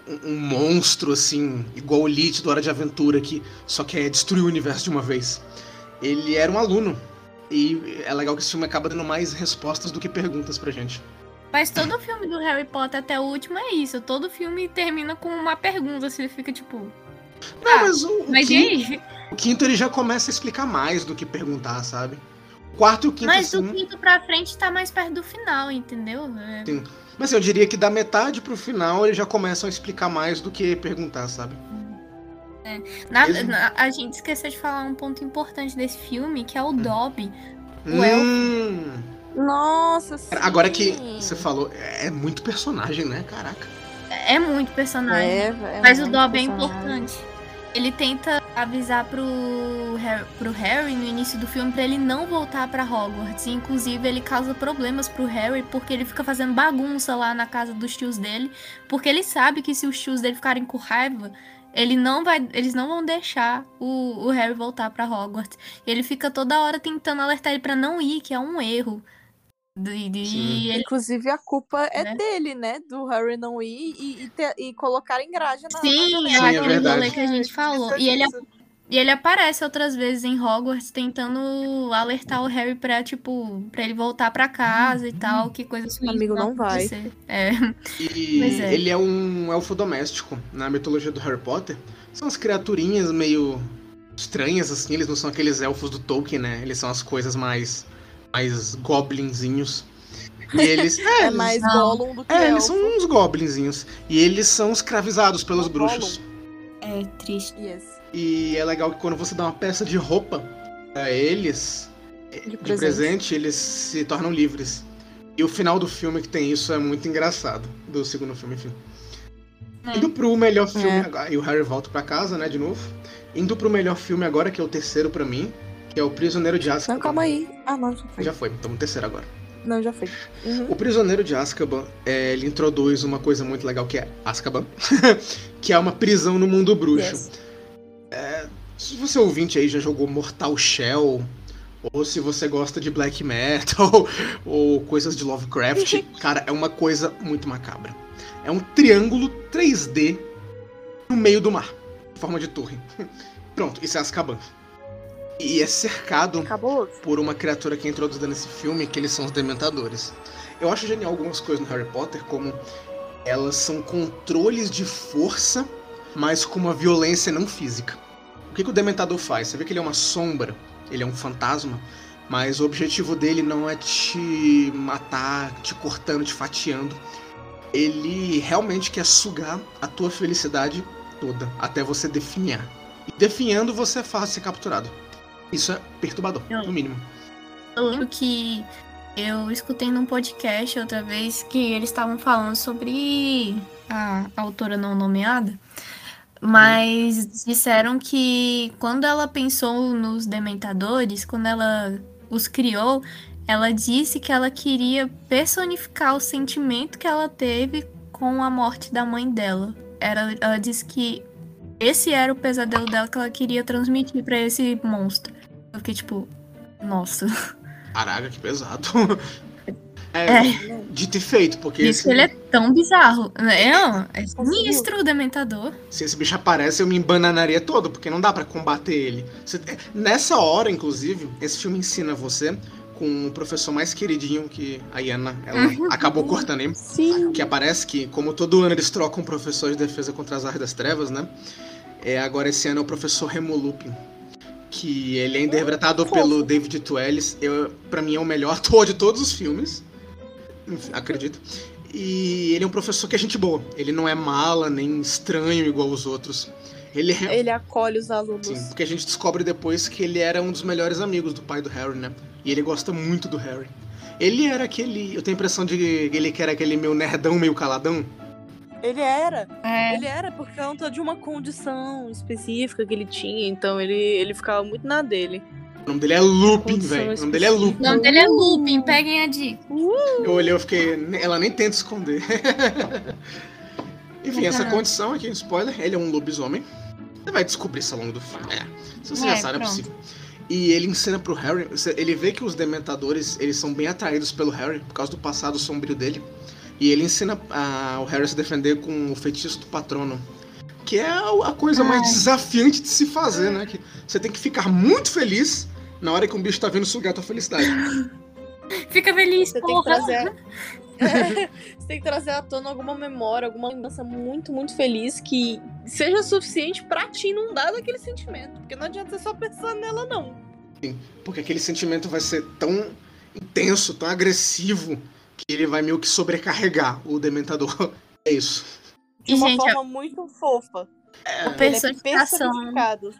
um, um monstro assim, igual o Lich do Hora de Aventura, que só quer destruir o universo de uma vez. Ele era um aluno. E é legal que esse filme acaba dando mais respostas do que perguntas pra gente. Mas todo filme do Harry Potter até o último é isso. Todo filme termina com uma pergunta, assim, ele fica tipo. Não, Ah, mas o, o Mas quinto, o quinto ele já começa a explicar mais do que perguntar, sabe? O quarto e o quinto, Mas assim. do quinto pra frente tá mais perto do final, entendeu? É. Sim. Mas eu diria que da metade pro final eles já começam a explicar mais do que perguntar, sabe? Na- Mesmo? na- a gente esqueceu de falar um ponto importante desse filme, que é o Dobby. O Hum. Nossa, sim. Agora que você falou, é muito personagem, né? Caraca. É muito personagem. É, é Mas o muito Dobby é personagem. importante. Ele tenta avisar pro Harry, pro Harry no início do filme pra ele não voltar pra Hogwarts. E, inclusive, ele causa problemas pro Harry porque ele fica fazendo bagunça lá na casa dos tios dele. Porque ele sabe que se os tios dele ficarem com raiva, ele não vai, eles não vão deixar o, o Harry voltar pra Hogwarts. Ele fica toda hora tentando alertar ele pra não ir, que é um erro. De, de- e ele- Inclusive, a culpa é Né? dele, né? Do Harry não ir e, e, ter- e colocar engraja na Sim, na é Sim, é aquele verdade. rolê que a gente falou. E ele, e ele aparece outras vezes em Hogwarts tentando alertar o Harry pra, tipo, pra ele voltar pra casa e tal, que coisas ruins Amigo, não vai. É. E é. ele é um elfo doméstico. Na mitologia do Harry Potter, são as criaturinhas meio estranhas, assim. Eles não são aqueles elfos do Tolkien, né? Eles são as coisas mais, mais goblinzinhos. E eles. É eles- mais Não. Gollum do que É, eles são uns goblinzinhos. E eles são escravizados pelos bruxos. É triste. Yes. E é legal que quando você dá uma peça de roupa pra eles, De de presente. presente, eles se tornam livres. E o final do filme que tem isso é muito engraçado. Do segundo filme, enfim. É. Indo pro melhor filme É. agora. E o Harry volta pra casa, né, de novo. Indo pro melhor filme agora, que é o terceiro pra mim, que é o Prisioneiro de Azkaban. Não, calma aí. Ah, não, já foi. Já foi, estamos no terceiro agora. Não, já foi. Uhum. O Prisioneiro de Azkaban, é, ele introduz uma coisa muito legal que é Azkaban, que é uma prisão no mundo bruxo. Yes. Se você ouvinte aí já jogou Mortal Shell, ou se você gosta de black metal, ou coisas de Lovecraft, cara, é uma coisa muito macabra. É um triângulo 3D no meio do mar, em forma de torre. Pronto, isso é Azkaban. E é cercado Cabuloso. por uma criatura que é introduzida nesse filme, que eles são os Dementadores. Eu acho genial algumas coisas no Harry Potter, como elas são controles de força, mas com uma violência não física. O que, que o Dementador faz? Você vê que ele é uma sombra, ele é um fantasma, mas o objetivo dele não é te matar, te cortando, te fatiando. Ele realmente quer sugar a tua felicidade toda, até você definhar. E definhando, você é fácil ser capturado. Isso é perturbador, no mínimo. Eu lembro que eu escutei num podcast outra vez que eles estavam falando sobre a autora não nomeada, mas disseram que quando ela pensou nos dementadores, quando ela os criou, ela disse que ela queria personificar o sentimento que ela teve com a morte da mãe dela. Era, ela disse que esse era o pesadelo dela que ela queria transmitir pra esse monstro. Eu fiquei tipo, nossa. Caraca, que pesado. É. É, dito e feito, porque Isso se, que ele é tão bizarro. né? Não, é sinistro o Dementador. se esse bicho aparece, eu me embananaria todo, porque não dá pra combater ele. Você- nessa hora, inclusive, esse filme ensina você com o professor mais queridinho que a Iana ela acabou cortando aí. Sim. Que aparece que, como todo ano eles trocam professor de defesa contra as artes das trevas, né? É, agora esse ano é o professor Remo Lupin. Que ele é interpretado fofo. pelo David Tuelis. Eu, pra mim é o melhor ator de todos os filmes. Enfim, acredito. E ele é um professor que é gente boa. Ele não é mala, nem estranho igual os outros. Ele é. Ele acolhe os alunos. Sim, porque a gente descobre depois que ele era um dos melhores amigos do pai do Harry, né? E ele gosta muito do Harry. Ele era aquele. Eu tenho a impressão de que ele que era aquele meio nerdão, meio caladão. Ele era. É. Ele era por conta de uma condição específica que ele tinha. Então ele, ele ficava muito na dele. O nome dele é Lupin, velho. O nome dele é Lupin. O nome dele é Lupin, peguem a dica. Eu olhei, eu fiquei. Ela nem tenta esconder. Enfim, essa Caramba. condição aqui, spoiler, ele é um lobisomem. Você vai descobrir isso ao longo do filme. É. Se você É, já sabe, é pronto. possível. E ele ensina pro Harry, ele vê que os dementadores, eles são bem atraídos pelo Harry, por causa do passado sombrio dele. E ele ensina a- o Harry a se defender com o feitiço do patrono. Que é a coisa mais desafiante de se fazer, né? Que você tem que ficar muito feliz na hora que um bicho tá vindo sugar a tua felicidade. Fica feliz, Você tem que porra. trazer. Você tem que trazer à tona alguma memória, alguma lembrança muito, muito feliz que seja suficiente pra te inundar daquele sentimento. Porque não adianta você só pensar nela, não. Porque aquele sentimento vai ser tão intenso, tão agressivo, que ele vai meio que sobrecarregar o dementador. É isso. De uma gente, forma muito fofa. a Ele é personificação personificado.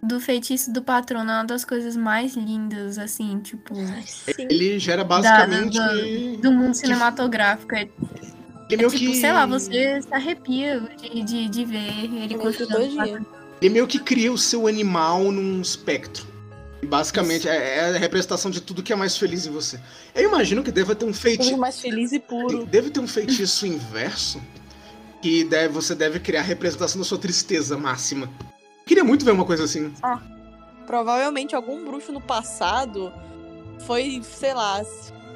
do feitiço do patrono é uma das coisas mais lindas, assim, tipo, Sim. Ele gera basicamente. Da- do mundo cinematográfico. É, Ele é meio tipo, que. sei lá, você se arrepia de, de, de ver ele construindo. Ele meio que cria o seu animal num espectro. Basicamente é, é a representação de tudo que é mais feliz em você. Eu imagino que deva ter um Tudo feitiço. mais feliz e puro. Deve ter um feitiço inverso. Que deve, você deve criar a representação da sua tristeza máxima. Queria muito ver uma coisa assim. Provavelmente algum bruxo no passado foi, sei lá,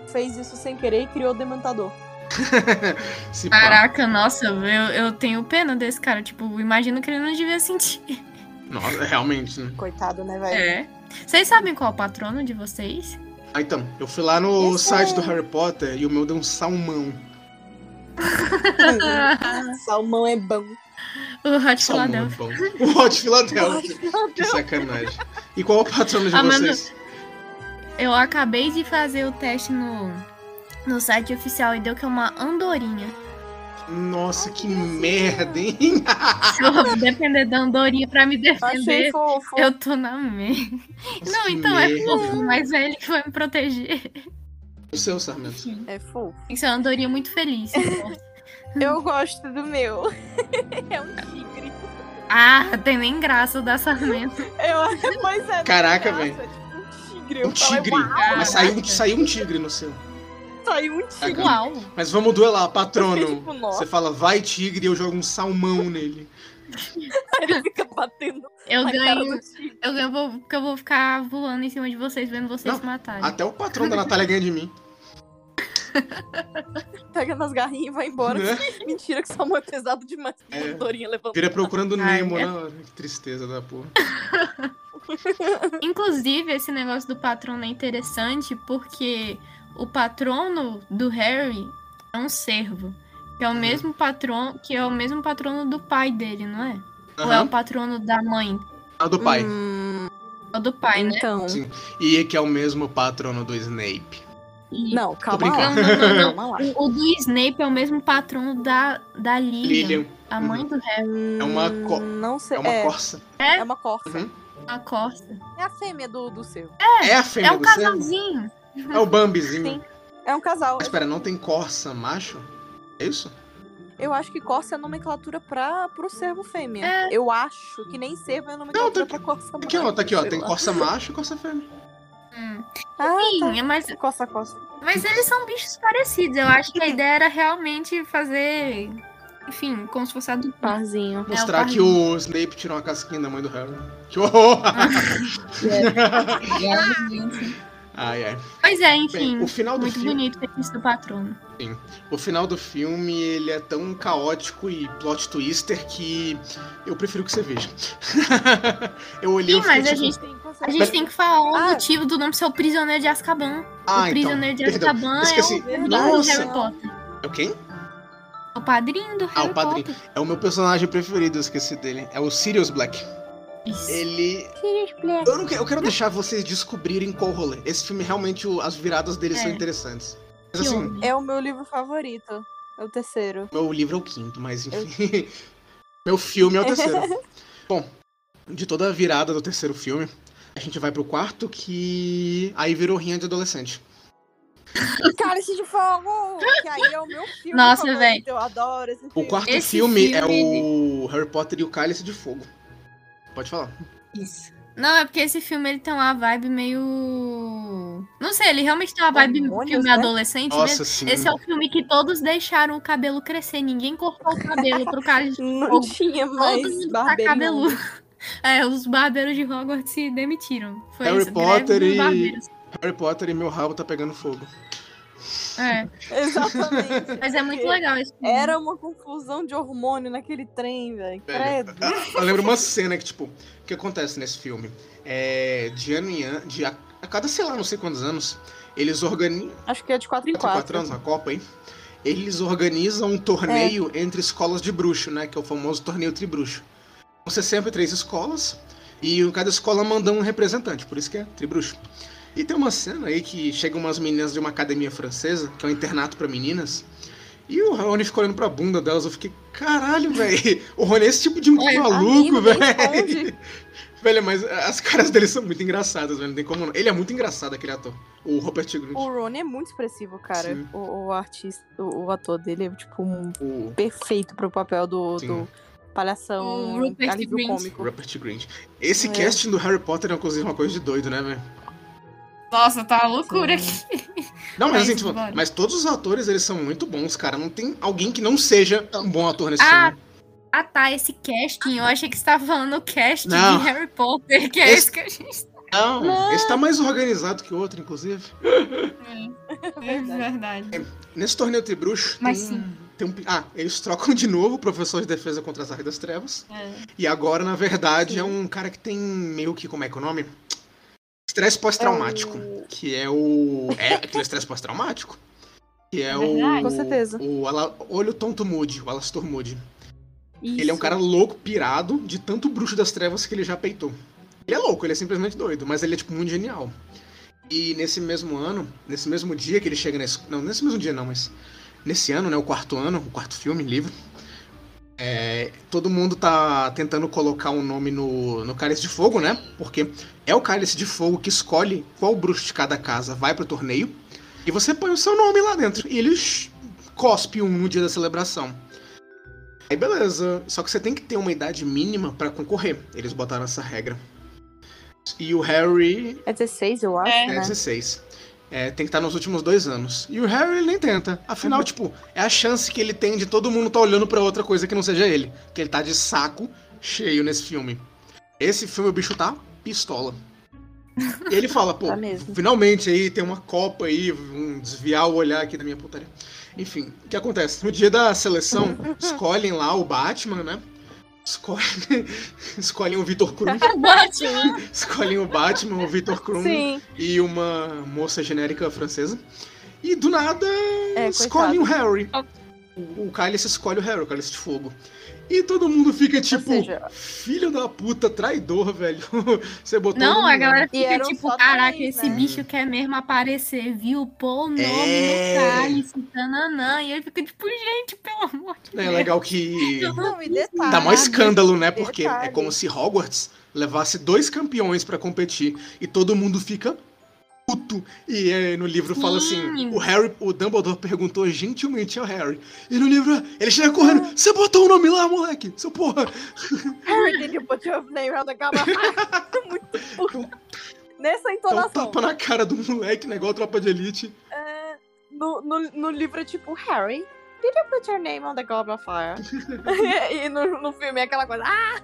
fez isso sem querer e criou o Dementador. Caraca, nossa, eu, eu tenho pena desse cara. Tipo, imagino que ele não devia sentir. Nossa, realmente, né? Coitado, né, velho? É. Vocês sabem qual é o patrono de vocês? Ah, então, eu fui lá no Isso site é- do Harry Potter e o meu deu um salmão. Salmão é bom. O Hot é Philadelphia. bom. O Hot Philadelphia. Que sacanagem. E qual é o patrono de Amanda- vocês? Eu acabei de fazer o teste no, no site oficial e deu que é uma andorinha. Nossa, que merda, hein? Se eu depender da andorinha pra me Achei defender, fofo. eu tô na merda. Não, então é merda. fofo, mas é ele que vai me proteger. O seu, Sarmento. É fofo. Tem que ser uma andorinha muito feliz. Eu gosto do meu. é um tigre. ah, tem nem graça o da Sarmento. Eu acho, pois é. Caraca, velho. É tipo um tigre. Um tigre. "Uau, Mas saiu, saiu um tigre no seu. Saiu um tigre. Uau. Mas vamos duelar, patrono. fiquei tipo. Você fala, vai tigre, e eu jogo um salmão nele. Ele fica batendo Eu na cara ganho. do tigre. Eu ganho vou- porque eu vou ficar voando em cima de vocês, vendo vocês Não, se matarem. Até o patrão da Natália ganha de mim. Pega nas garrinhas e vai embora. Né? Mentira, que Salmão é pesado demais. É. Dorinha levantando. Vira procurando Ai, Nemo, é. né? Que tristeza da porra. Inclusive, esse negócio do patrono é interessante porque o patrono do Harry é um servo. Que é o Uhum. mesmo patrono, que é o mesmo patrono do pai dele, não é? Ou é o patrono da mãe? Ah, do pai. Hum, É o do pai, né? então. Sim. E que é o mesmo patrono do Snape. E- Não, calma lá. Não, não, não, Calma lá. O, o do Snape é o mesmo patrono da, da Lilian, Lilian. a mãe do Harry, É uma co- Hum, Não sei. É uma é, corça. é uma corça. Uhum. a Costa. É a fêmea do, do seu. É, a fêmea É um do casalzinho. É o Bambizinho. Sim. É um casal. Mas espera, não tem corça macho? É isso? Eu acho que corça é nomenclatura pra, pro servo fêmea. É. Eu acho que nem servo é nomenclatura Não, tá pra corça Aqui, ó, tá aqui, ó. Tem corça macho e corça fêmea. Hum. Ah, Sim, mas, tá. Coça, coça. mas eles são bichos parecidos. Eu acho que a ideia era realmente fazer. Enfim, como se fosse a do Parzinho. Mostrar o que o Snape tirou uma casquinha da mãe do Harry. Que horror! ai, ai. Pois é, enfim. Bem, o final do muito filme. bonito o isso do patrono. O final do filme, ele é tão caótico e plot twister que eu prefiro que você veja. eu olhei Sim, e fiquei mas a tipo, gente, a gente tem que falar o Ah. motivo do nome ser o prisioneiro de Azkaban. ah, o prisioneiro de perdão. Azkaban é Esqueci. o padrinho do. Harry Potter. É quem? É o padrinho do Harry Ah, o padrinho. Potter. É o meu personagem preferido, eu esqueci dele. É o Sirius Black. Isso. Ele. Eu, não que- eu quero deixar vocês descobrirem qual o rolê. Esse filme realmente, o- as viradas dele É. são interessantes. Mas assim. É o meu livro favorito. É o terceiro. meu livro é o quinto, mas enfim. meu filme é o terceiro. Bom, de toda a virada do terceiro filme, a gente vai pro quarto que. Aí virou rinha de adolescente. Cálice de Fogo! Que aí é o meu filme Nossa, véi. Eu adoro esse O filme. quarto Esse filme, é filme, o Harry Potter e o Cálice de Fogo. Pode falar. Isso. Não, é porque esse filme ele tem uma vibe meio. Não sei, ele realmente tem uma vibe Hormônios, filme né? adolescente Nossa, mesmo. sim. Esse é o filme que todos deixaram o cabelo crescer. Ninguém cortou o cabelo pro cara de Não Fogo. tinha Todo mais mundo tá cabeludo. É, os barbeiros de Hogwarts se demitiram. Foi Harry isso, Potter e- barbeiros. Harry Potter e meu rabo tá pegando fogo. É, Exatamente. mas é muito legal filme. Era uma confusão de hormônio naquele trem, velho. Credo. Eu lembro uma cena que, tipo, o que acontece nesse filme? É, de ano em ano, de a, a cada, sei lá, não sei quantos anos, eles organizam. Acho que é de 4 em 4 4. anos na Copa, hein? Eles organizam um torneio entre escolas de bruxo, né? Que é o famoso torneio tribruxo. Vão ser sempre três escolas, e cada escola manda um representante, por isso que é tribruxo. E tem uma cena aí que chegam umas meninas de uma academia francesa, que é um internato pra meninas, e o Rony ficou olhando pra bunda delas, eu fiquei, caralho, velho, o Rony é esse tipo de Olha, maluco, velho. Velho, mas as caras dele são muito engraçadas, velho, não tem como não. Ele é muito engraçado, aquele ator, o Rupert Grint. O Ron é muito expressivo, cara. O, o artista, o, o ator dele é, tipo, um O perfeito pro papel do, Sim. do palhação O Rupert alívio Grint. cômico. Rupert Grint. Esse É. casting do Harry Potter é, inclusive, uma coisa de doido, né, velho? Nossa, tá uma loucura Sim. aqui. Não, mas Mas assim, tipo, bora. mas todos os atores, eles são muito bons, cara. Não tem alguém que não seja um bom ator nesse Ah, filme. Ah, tá, esse casting. Eu achei que você tava falando o casting Não. de Harry Potter, que é Esse- esse que a gente tá. Não, Não. esse tá mais organizado que o outro, inclusive. É verdade. Nesse torneio tribruxo Mas tem, sim. tem um. Ah, eles trocam de novo o professor de defesa contra as artes das trevas. É. E agora, na verdade, Sim. é um cara que tem meio que. Como é que é o nome? Estresse pós-traumático. É o- Que é o. É aquele estresse pós-traumático. Que é, É o. Com certeza. O Ala- Olho Tonto Moody, o Alastor Moody. Ele é um Isso. cara louco, pirado, de tanto bruxo das trevas que ele já peitou. Ele é louco, ele é simplesmente doido, mas ele é, tipo, muito genial. E nesse mesmo ano, nesse mesmo dia que ele chega nesse. Não, nesse mesmo dia não, mas. Nesse ano, né? O quarto ano, o quarto filme, livro. É, todo mundo tá tentando colocar um nome no, no Cálice de Fogo, né? Porque é o Cálice de Fogo que escolhe qual bruxo de cada casa vai pro torneio. E você põe o seu nome lá dentro. E eles cospe um no dia da celebração. Aí beleza, só que você tem que ter uma idade mínima pra concorrer. Eles botaram essa regra. E o Harry É 16, eu acho, É. é né? 16. É, tem que estar nos últimos dois anos. E o Harry ele nem tenta. Afinal, tipo, é a chance que ele tem de todo mundo tá olhando pra outra coisa que não seja ele. Que ele tá de saco cheio nesse filme. Esse filme o bicho tá pistola. E ele fala, pô, Tá finalmente aí tem uma copa aí, um desviar o olhar aqui da minha putaria. Enfim, o que acontece? No dia da seleção, escolhem lá o Batman, né? Escolhem, escolhem o Vitor Cruz. Batman. escolhem o Batman, o Vitor Krum Sim. e uma moça genérica francesa. E do nada É, escolhem o. Harry. O, o Cálice escolhe o Harry, o Cálice de Fogo. E todo mundo fica tipo, seja- filho da puta, traidor, velho. Você botou Não, a galera fica tipo, caraca, três, esse né? bicho quer mesmo aparecer, viu? Pô o nome É. no cálice, tananã. E ele fica tipo, gente, pelo amor de É Deus. legal que Não, e detalhe. dá mó escândalo, né? Porque é Detalhe. como se Hogwarts levasse dois campeões pra competir e todo mundo fica puto. E é, no livro fala assim: Sim. o Harry, o Dumbledore perguntou gentilmente ao Harry. E no livro ele chega correndo: Você botou o nome lá, moleque? Seu porra! Harry, did you put your name on the cover? Muito puto. Nessa Dá um entonação. tapa na cara do moleque, né? Igual tropa de elite. É, no, no, no livro é tipo, Harry, did you put your name on the Goblet of Fire? e no, no filme é aquela coisa, ah,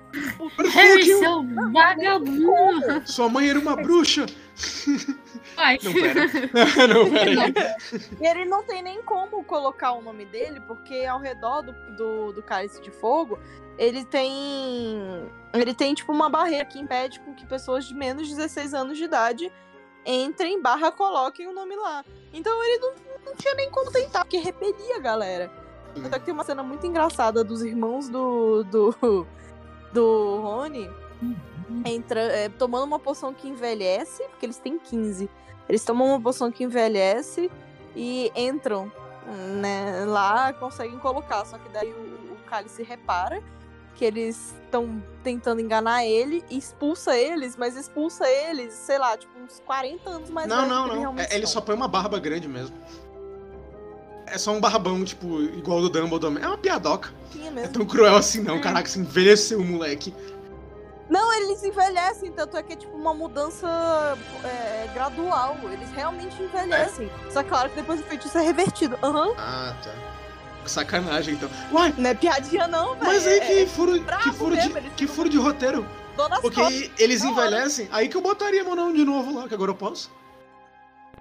Harry, seu vagabundo. Sua mãe era uma bruxa! Vai. Não, pera. não, pera. E ele não tem nem como colocar o nome dele, porque ao redor do, do, do cálice de fogo, ele tem. Ele tem, tipo, uma barreira que impede com que pessoas de menos de 16 anos de idade entrem barra coloquem o nome lá. Então ele não, não tinha nem como tentar, porque repelia a galera. Até que tem uma cena muito engraçada dos irmãos do. do. do Rony entra, é, tomando uma poção que envelhece, porque eles têm 15. Eles tomam uma poção que envelhece e entram né, lá, conseguem colocar. Só que daí o, o cálice repara que eles estão tentando enganar ele e expulsa eles, mas expulsa eles, sei lá, tipo, uns 40 anos mais Não, não, não. É, ele só põe uma barba grande mesmo. É só um barbão, tipo, igual do Dumbledore. É uma piadoca. É mesmo. tão cruel assim, não. É. Caraca, se envelheceu o moleque. Não, eles envelhecem, tanto é que é tipo uma mudança é, gradual. Eles realmente envelhecem. Só que claro que depois o feitiço é revertido. Aham. Ah, tá. Sacanagem, então. Uai, Não é piadinha, não, velho. mas aí É- que é furo, brabo que furo, mesmo, de, que furo de roteiro. dor nas Porque eles envelhecem, aí que eu botaria meu nome de novo lá, que agora eu posso.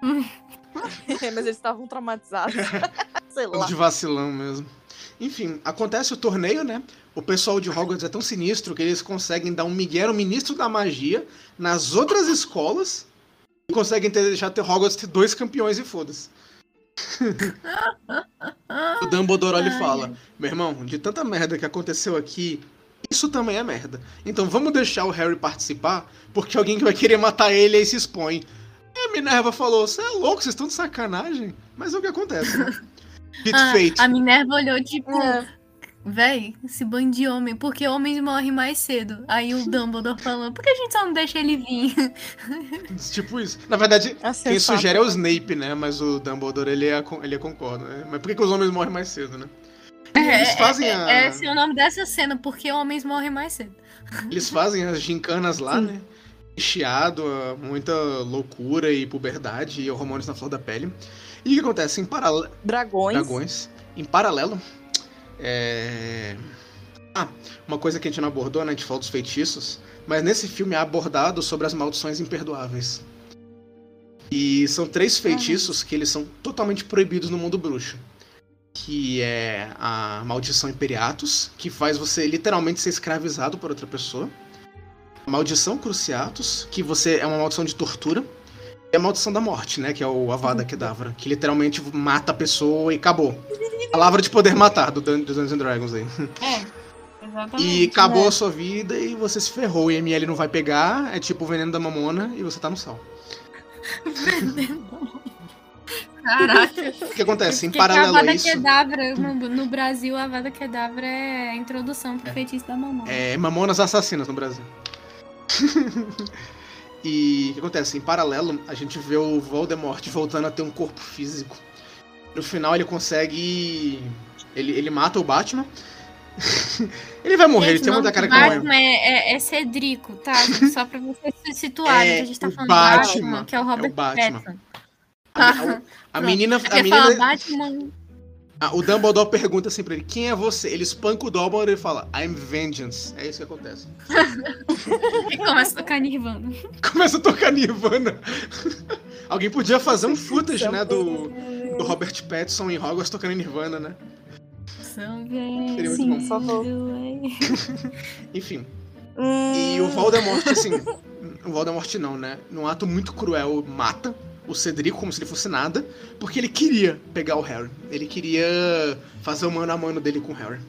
mas eles estavam traumatizados. Sei lá. De vacilão mesmo. Enfim, acontece o torneio, né? O pessoal de Hogwarts é tão sinistro que eles conseguem dar um migué no ministro da magia nas outras escolas e conseguem ter, deixar ter Hogwarts ter dois campeões e foda-se. o Dumbledore olha e fala: Meu irmão, de tanta merda que aconteceu aqui, isso também é merda. Então vamos deixar o Harry participar, porque alguém que vai querer matar ele aí se expõe. E a Minerva falou: Você é louco, vocês estão de sacanagem? Mas é o que acontece, né? Dito Ah, feito. a Minerva olhou tipo, É. véi, esse bando de homem, porque homens morrem mais cedo. Aí o Dumbledore falando, por que a gente só não deixa ele vir? Tipo isso. Na verdade, É quem sugere é o Snape, né? Mas o Dumbledore, ele, é, ele é concorda, né? Mas por que, que os homens morrem mais cedo, né? E eles fazem a... É, esse é o nome dessa cena, porque homens morrem mais cedo. Eles fazem as gincanas lá, Sim. né? Chiado, muita loucura e puberdade e hormônios na flor da pele. E o que acontece? Em paralelo... Dragões. Dragões. Em paralelo, é... Uma coisa que a gente não abordou, né? A gente falou dos feitiços. Mas nesse filme é abordado sobre as maldições imperdoáveis. E são três feitiços que eles são totalmente proibidos no mundo bruxo. Que é a maldição Imperiatus, que faz você literalmente ser escravizado por outra pessoa. A maldição Cruciatus, que você é uma maldição de tortura. E a maldição da morte, né? Que é o Avada Kedavra, que literalmente mata a pessoa e acabou. Palavra de poder matar do Dun- do Dungeons and Dragons aí. É, exatamente. E acabou né? a sua vida e você se ferrou. O ML não vai pegar, é tipo o veneno da mamona e você tá no sal. Caraca. O que acontece? Em Porque paralelo a isso, Kedavra, no, no Brasil, a Avada Kedavra é a introdução pro feitiço da mamãe. é mamonas assassinas no Brasil. e o que acontece? Em paralelo, a gente vê o Voldemort voltando a ter um corpo físico. No final, ele consegue. Ele, ele mata o Batman. ele vai morrer, ele Gente, tem o muita cara que não é. Batman é, é, é Cedrico, tá? Só pra vocês se situarem, É, que a gente tá o falando Batman. do Batman, que é o Robert Batman. Pattinson. A, a- a Pronto. menina. A menina Batman. A- o Dumbledore pergunta assim pra ele: quem é você? Ele espanca o Dumbledore e ele fala: I'm vengeance. É isso que acontece. E começa a tocar Nirvana. Começa a tocar Nirvana. Alguém podia fazer um footage, né, do, do Robert Pattinson em Hogwarts tocando Nirvana, né? Seria muito Sim, bom. por favor. Enfim. Hum, E o Voldemort, assim. o Voldemort não, né? Num ato muito cruel, mata o Cedrico como se ele fosse nada, porque ele queria pegar o Harry. Ele queria fazer o mano a mano dele com o Harry.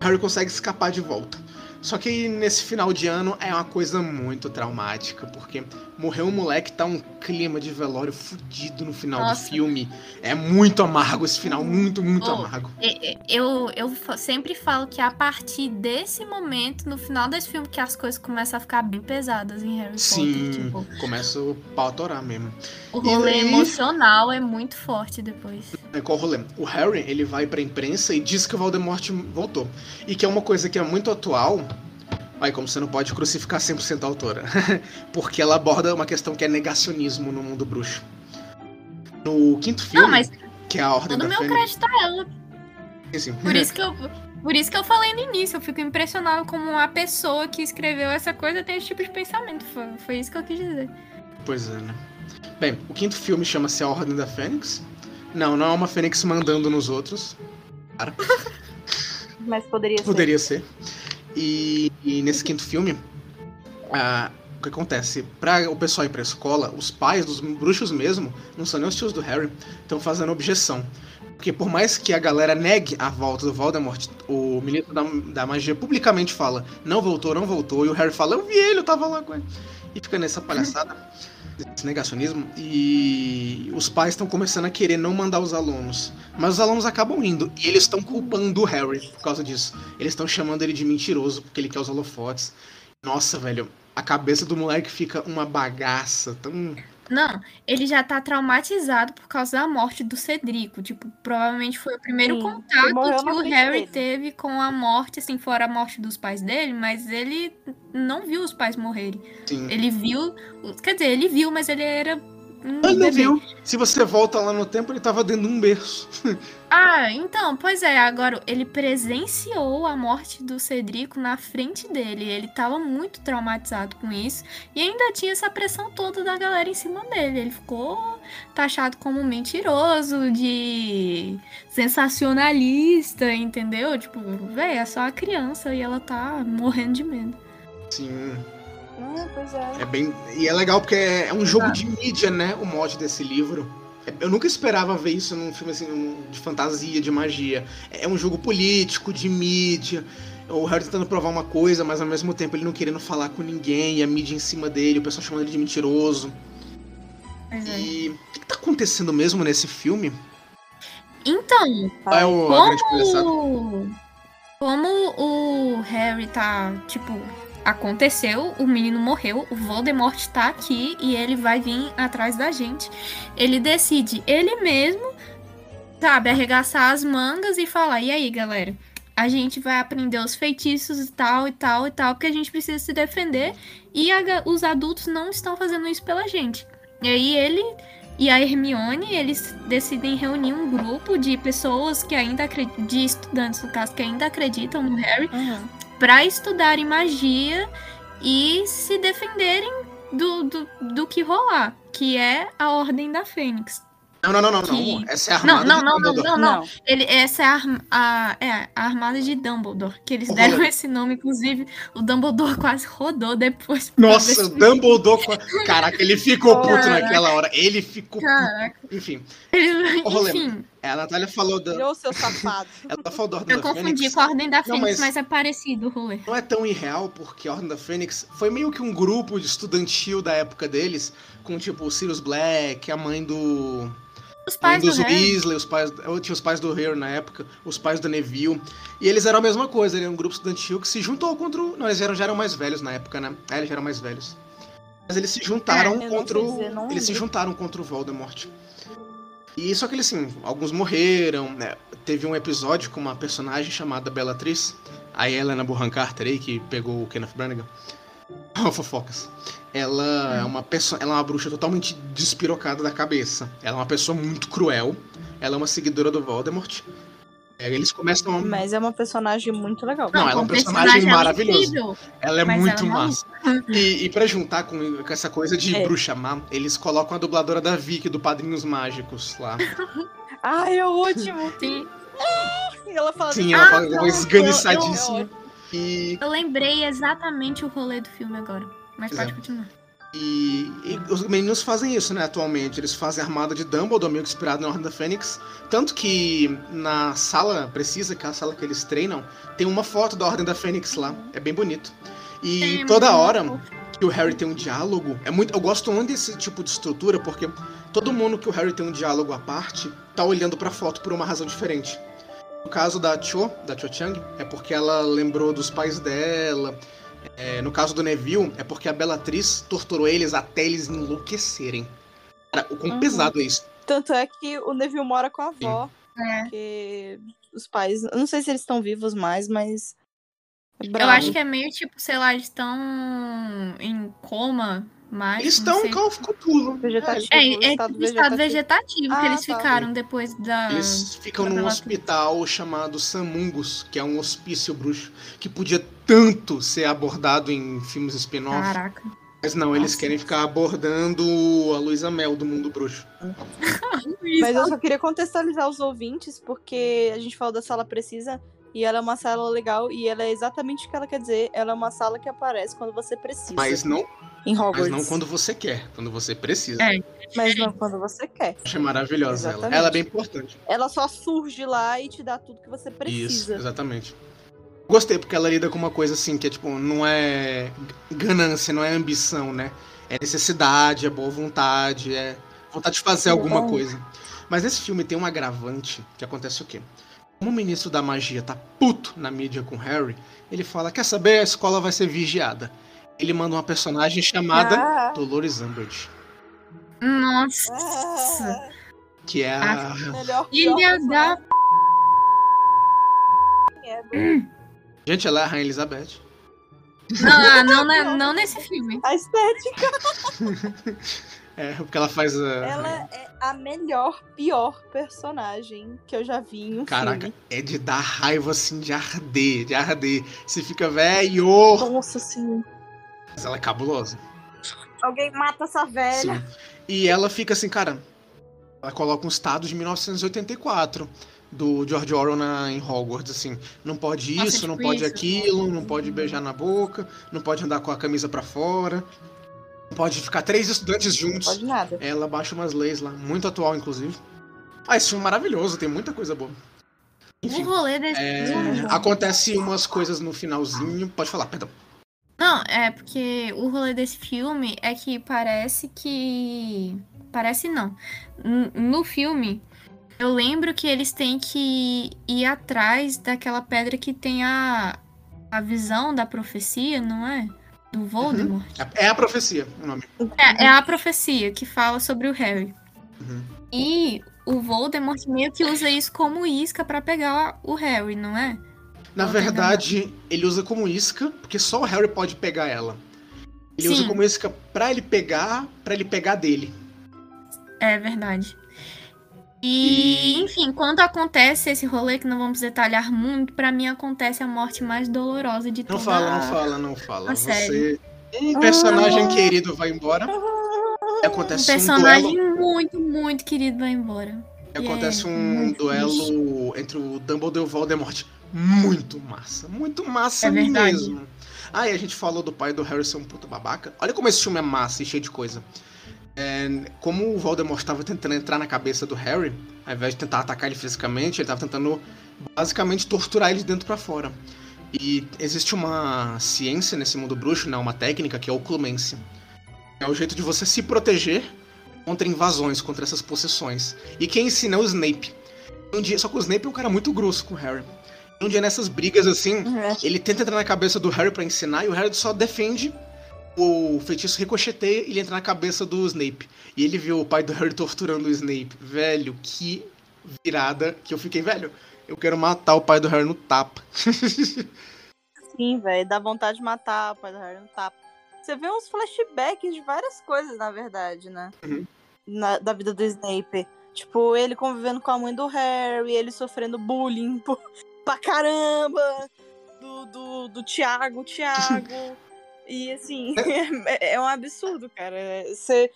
O Harry consegue escapar de volta. Só que nesse final de ano é uma coisa muito traumática, porque morreu um moleque, tá um clima de velório fudido no final Nossa. do filme. É muito amargo esse final, muito, muito Oh, amargo. E- e- Eu, eu sempre falo que é a partir desse momento, no final desse filme, que as coisas começam a ficar bem pesadas em Harry Sim, Potter. Tipo, começa o pau torar mesmo. o rolê emocional é muito forte depois. É, Qual o rolê? O Harry, ele vai pra imprensa e diz que o Voldemort voltou. E que é uma coisa que é muito atual. Aí, como você não pode crucificar 100% a autora. Porque ela aborda uma questão que é negacionismo no mundo bruxo. No quinto filme, Não, mas que é a Ordem todo da meu Fênix... crédito a ela. Sim, Por isso que eu. Por isso que eu falei no início, eu fico impressionado como uma pessoa que escreveu essa coisa tem esse tipo de pensamento. Foi, foi isso que eu quis dizer. Pois é, né? Bem, o quinto filme chama-se A Ordem da Fênix. Não, não é uma Fênix mandando nos outros. Mas poderia ser. Poderia ser. E, e nesse quinto filme, o que acontece? Pra o pessoal ir pra escola, os pais dos bruxos mesmo, não são nem os tios do Harry, estão fazendo objeção. Porque por mais que a galera negue a volta do Voldemort, o ministro da, da magia publicamente fala, não voltou, não voltou, e o Harry fala, eu vi ele, eu tava lá com ele. E fica nessa palhaçada, esse negacionismo, e os pais estão começando a querer não mandar os alunos. Mas os alunos acabam indo, e eles estão culpando o Harry por causa disso. Eles estão chamando ele de mentiroso, porque ele quer os holofotes. Nossa, velho, a cabeça do moleque fica uma bagaça tão. Não, ele já tá traumatizado por causa da morte do Cedrico. Tipo, provavelmente foi o primeiro Sim, contato que o Harry dele. teve com a morte, assim, fora a morte dos pais dele, mas ele não viu os pais morrerem. Assim, Ele viu. Quer dizer, ele viu, mas ele era. Um ele não viu. Se você volta lá no tempo, ele tava dentro de um berço. Ah, então, pois é, agora ele presenciou a morte do Cedrico na frente dele. Ele tava muito traumatizado com isso. E ainda tinha essa pressão toda da galera em cima dele. Ele ficou taxado como mentiroso, de sensacionalista, entendeu? Tipo, véi, é só a criança e ela tá morrendo de medo. Sim. Ah, pois é. É bem. E é legal porque é é um jogo de mídia, né? O mod desse livro. É- Eu nunca esperava ver isso num filme assim, de fantasia, de magia. É um jogo político, de mídia. O Harry tentando provar uma coisa, mas ao mesmo tempo ele não querendo falar com ninguém, e a mídia em cima dele, o pessoal chamando ele de mentiroso. Pois é. E o que, que tá acontecendo mesmo nesse filme? Então, Qual é o? Como, como o Harry tá, tipo, aconteceu, o menino morreu, o Voldemort tá aqui e ele vai vir atrás da gente. Ele decide ele mesmo, sabe, arregaçar as mangas e falar: "E aí, galera, a gente vai aprender os feitiços e tal e tal e tal, porque a gente precisa se defender e a os adultos não estão fazendo isso pela gente". E aí ele e a Hermione, eles decidem reunir um grupo de pessoas que ainda acreditam, de estudantes, no caso, que ainda acreditam no Harry, Uhum. Pra estudarem magia e se defenderem do, do, do que rolar, que é a Ordem da Fênix. Não, não, não, não, Que- não. Essa é a Não, armada não, de não, não, Dumbledore. não, não. Ele, essa é a, a- é a armada de Dumbledore, que eles deram esse nome, inclusive o Dumbledore quase rodou depois. Nossa, o Dumbledore. Caraca, ele ficou puto Caraca. naquela hora. Ele ficou. puto. Enfim, ele- enfim, a Natália falou da. Seu safado. Ela falou da Ordem eu da confundi Fênix. com a Ordem da Não, Fênix, mas- mas... é parecido o rolê. Não é tão irreal, porque a Ordem da Fênix foi meio que um grupo de estudantil da época deles, com tipo o Sirius Black, a mãe do. Os pais do dos Harry, Weasley, os pais. Eu tinha os pais do Harry na época, os pais do Neville. E eles eram a mesma coisa, ele era um grupo estudantil que se juntou contra o. Não, eles eram, já eram mais velhos na época, né? É, eles já eram mais velhos. Mas eles se juntaram É, contra o. dizer, eles se juntaram contra o Voldemort. E só que eles, assim, alguns morreram, né? Teve um episódio com uma personagem chamada Bellatrix, a Helena Bonham Carter aí, que pegou o Kenneth Branagh. Fofocas. Ela é uma pessoa, ela é uma bruxa totalmente despirocada da cabeça. Ela é uma pessoa muito cruel. Ela é uma seguidora do Voldemort. É, eles começam. Mas é uma personagem muito legal. Não, ela é um o personagem é maravilhoso. Ela é muito ela é massa. E, e pra juntar com, com essa coisa de É. bruxa má, eles colocam a dubladora da Vicky do Padrinhos Mágicos lá. Ai, é ótimo. Sim. E ela fala Sim, assim, ela Ah, fala uma não, esganiçadíssima. eu- E, Eu lembrei exatamente o rolê do filme agora. Mas pode continuar. e, e os meninos fazem isso, né, atualmente. Eles fazem a armada de Dumbledore, meio que inspirado na Ordem da Fênix. Tanto que na sala precisa, que é a sala que eles treinam, tem uma foto da Ordem da Fênix lá. É bem bonito. E Tem toda hora que o Harry tem um diálogo, é muito, eu gosto muito desse tipo de estrutura, porque todo mundo que o Harry tem um diálogo à parte, tá olhando pra foto por uma razão diferente. No caso da Cho, da Cho Chang, é porque ela lembrou dos pais dela. É, no caso do Neville, é porque a Bellatrix torturou eles até eles enlouquecerem. Cara, o quão Uhum. pesado é isso. Tanto é que o Neville mora com a avó. É. Porque os pais. Eu não sei se eles estão vivos mais, mas. é Eu acho que é meio tipo, sei lá, eles estão em coma, mas. Eles estão com Call of Cthulhu. Vegetativo. É, é estado tipo estado vegetativo. vegetativo que Ah, eles tá. ficaram depois da. Eles ficam da num hospital chamado Samungus, que é um hospício bruxo, que podia tanto ser abordado em filmes spin-off. Caraca. Mas não, eles Nossa. querem ficar abordando a Luísa Mel do mundo bruxo. Mas eu só queria contextualizar os ouvintes, porque a gente falou da sala precisa. E ela é uma sala legal, e ela é exatamente o que ela quer dizer. Ela é uma sala que aparece quando você precisa. Mas não, em Hogwarts. mas não quando você quer, quando você precisa. É. Mas não quando você quer. Achei maravilhosa ela. Exatamente. Ela é bem importante. Ela só surge lá e te dá tudo que você Isso, precisa. exatamente. Gostei, porque ela lida com uma coisa assim, que é tipo, não é ganância, não é ambição, né? É necessidade, é boa vontade, é vontade de fazer alguma Bom. coisa. Mas nesse filme tem um agravante que acontece o quê? Como o ministro da magia tá puto na mídia com o Harry, ele fala: quer saber, a escola vai ser vigiada. Ele manda uma personagem chamada Ah, Dolores Umbridge, Nossa. ah, que é a. melhor Filha da. personagem. Gente, ela é a Rainha Elizabeth. Não, não, não, não nesse filme. A estética. É, porque ela faz a. Ela é a melhor, pior personagem que eu já vi em um Caraca, filme. é de dar raiva assim, de arder, de arder. Você fica velho. Nossa senhora. Mas ela é cabulosa. Alguém mata essa velha. Sim. E ela fica assim, cara. Ela coloca um estado de 1984 do George Orwell na, em Hogwarts, assim. Não pode Nossa, isso, tipo não pode isso. aquilo, não pode beijar na boca, não pode andar com a camisa pra fora. Não pode ficar três estudantes Não juntos. pode nada. Ela baixa umas leis lá, muito atual, inclusive. Ah, esse filme é maravilhoso, tem muita coisa boa. O Enfim, rolê desse é, filme. acontece umas coisas no finalzinho. Pode falar, perdão. Não, é porque o rolê desse filme é que parece que. Parece não. No filme, eu lembro que eles têm que ir atrás daquela pedra que tem a, a visão da profecia, não é? Do Voldemort. É a profecia o nome. É, é a profecia que fala sobre o Harry. Uhum. E o Voldemort meio que usa isso como isca pra pegar o Harry, não é? Na verdade, ele usa como isca, porque só o Harry pode pegar ela. Ele usa Sim. como isca pra ele pegar, pra ele pegar dele. É verdade. E, enfim, quando acontece esse rolê, que não vamos detalhar muito, pra mim acontece a morte mais dolorosa de Não toda fala, não fala, não fala. a Você. série. Um personagem querido vai embora. Um Acontece um, personagem duelo. muito, muito querido vai embora. Acontece é um duelo entre o Dumbledore e o Voldemort. Muito massa. Muito massa É mesmo. Ah, e a gente falou do pai do Harrison, um puta babaca. Olha como esse filme é massa e cheio de coisa. É, como o Voldemort estava tentando entrar na cabeça do Harry, ao invés de tentar atacar ele fisicamente, ele estava tentando basicamente torturar ele de dentro pra fora. E existe uma ciência nesse mundo bruxo, né, uma técnica que é o Clumência. É o jeito de você se proteger contra invasões, contra essas possessões. E quem ensina é o Snape. Um dia, só que o Snape é um cara muito grosso com o Harry. Um dia nessas brigas assim, É. ele tenta entrar na cabeça do Harry pra ensinar e o Harry só defende. O feitiço ricocheteia e ele entra na cabeça do Snape. E ele vê o pai do Harry torturando o Snape. Velho, que virada que eu fiquei, velho. Eu quero matar o pai do Harry no tapa. Sim, velho. Dá vontade de matar o pai do Harry no tapa. Você vê uns flashbacks de várias coisas, na verdade, né? Uhum. Na- da vida do Snape. Tipo, ele convivendo com a mãe do Harry, ele sofrendo bullying por- pra caramba. Do, do, do Thiago, Thiago. e assim, é, é um absurdo, cara. Você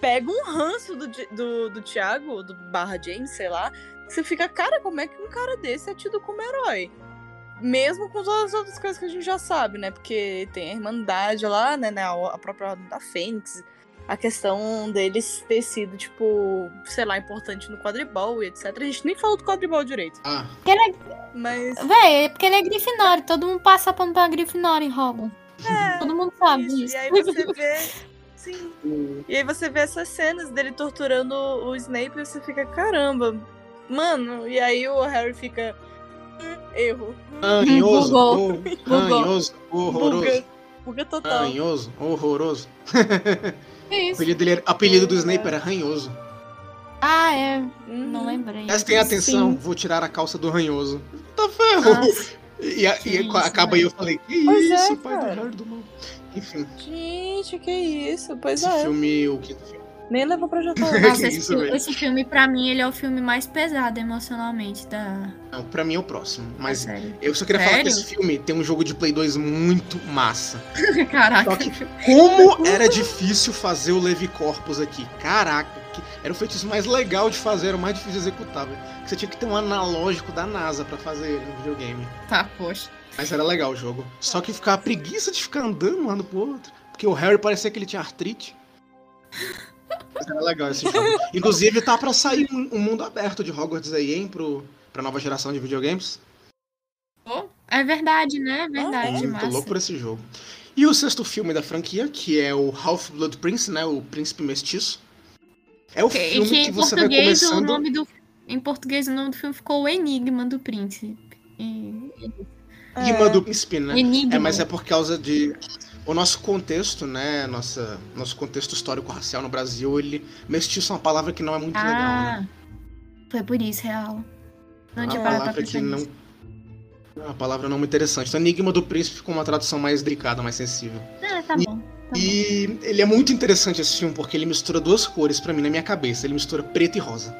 pega um ranço do, do, do Thiago, do barra James, sei lá. Você fica, cara, como é que um cara desse é tido como herói? Mesmo com todas as outras coisas que a gente já sabe, né? Porque tem a Irmandade lá, né? né, A própria Ordem da Fênix. A questão deles ter sido, tipo, sei lá, importante no quadribol e etc. A gente nem falou do quadribol direito. Ah, Mas. Véi, é porque ele é Grifinória. Todo mundo passa pano pra Grifinória em Hogwarts. Todo mundo sabe Isso, disso. E aí você vê. Sim. E aí você vê essas cenas dele torturando o Snape e você fica, caramba, mano. E aí o Harry fica. "Hum, Erro. ranhoso, Bugou. oh, ranhoso, horroroso. Buga. Buga total. Ranhoso, horroroso. Que O isso? apelido, dele apelido do Snape era ranhoso. Ah, é. Uhum. Não lembrei. Prestem atenção, Sim. vou tirar a calça do ranhoso. Tá ferro! Nossa. E, a- e isso, acaba aí eu falei, que Pois é, isso, pai do cara. Harry do mal. Enfim, Gente, que isso. Pois esse é. filme, o quinto filme. Nem levou pra jantar. Nossa, esse, isso, filme, esse filme, pra mim, ele é o filme mais pesado emocionalmente da, Não, pra mim é o próximo. Mas série. eu só queria falar que Sério? esse filme tem um jogo de Play 2 muito massa. Caraca. Só que como era difícil fazer o Levi Corpus aqui. Caraca, que- era o feitiço mais legal de fazer, era o mais difícil de executar. velho. Que Você tinha que ter um analógico da NASA pra fazer no videogame. Tá, poxa. Mas era legal o jogo. Só que ficava a preguiça de ficar andando um lado pro outro. Porque o Harry parecia que ele tinha artrite. Mas era legal esse jogo. Inclusive, tá pra sair um, um mundo aberto de Hogwarts aí, hein? Pro, pra nova geração de videogames. É verdade, né? É verdade, Muito massa. louco por esse jogo. E o sexto filme da franquia, que é o Half-Blood Prince, né? O Príncipe Mestiço. É o Que- filme que que, você vai português o começando. nome do em português o nome do filme ficou o Enigma do Príncipe. Enigma do Príncipe, né? Enigma. É, mas é por causa de. O nosso contexto, né? Nossa, nosso contexto histórico-racial no Brasil, ele. Mestiço é uma palavra que não é muito legal, né? Ah, foi por isso, real. Não É tinha palavra que não. É uma palavra não muito interessante. Então, Enigma do Príncipe ficou uma tradução mais delicada, mais sensível. Ah, tá bom. Bom. E ele é muito interessante esse filme porque ele mistura duas cores pra mim na minha cabeça. Ele mistura preto e rosa.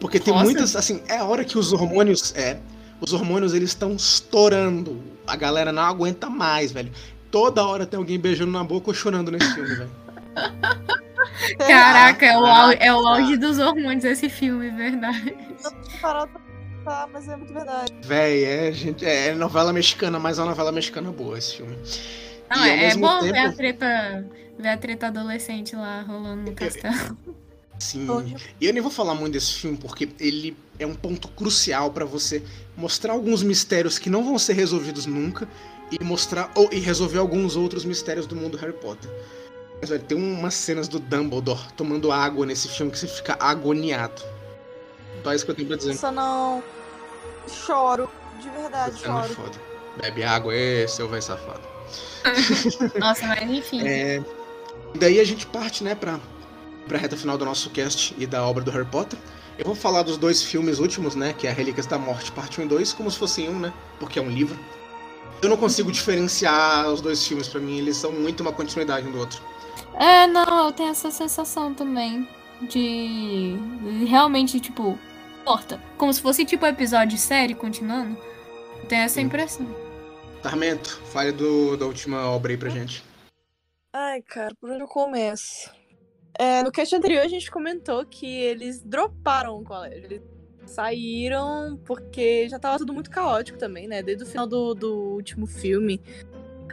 Porque tem Rosa? muitas, assim, é a hora que os hormônios, é, os hormônios eles estão estourando. A galera não aguenta mais, velho. Toda hora tem alguém beijando na boca ou chorando nesse filme, velho. Caraca, é o, é o auge dos hormônios esse filme, verdade. Parado pra pensar, mas é muito verdade. Véi, é, gente, é novela mexicana, mas é uma novela mexicana boa esse filme. Não, E, é, é bom tempo- ver a treta. Ver a treta adolescente lá rolando no castelo. Sim. E eu nem vou falar muito desse filme porque ele é um ponto crucial pra você mostrar alguns mistérios que não vão ser resolvidos nunca e mostrar ou e resolver alguns outros mistérios do mundo Harry Potter. Mas velho, tem umas cenas do Dumbledore tomando água nesse filme que você fica agoniado. Só isso que eu tenho pra dizer. Nossa, não. Choro. De verdade, é choro. foda. Bebe água, ê, seu vai safado. Nossa, mas enfim. É, daí a gente parte, né, pra, pra reta final do nosso cast e da obra do Harry Potter. Eu vou falar dos dois filmes últimos, né, que é Relíquias da Morte, parte 1 e 2, como se fossem um, né, porque é um livro. Eu não consigo diferenciar os dois filmes, pra mim eles são muito uma continuidade um do outro. É, não, eu tenho essa sensação também. de realmente, tipo, corta. Como se fosse tipo episódio de série continuando. Tem essa Sim. impressão. Tarmento, fale do, da última obra aí pra gente. Ai, cara, por onde eu começo? É, no cast anterior a gente comentou que eles droparam o colégio. Eles saíram porque já tava tudo muito caótico também, né? Desde o final do, do último filme.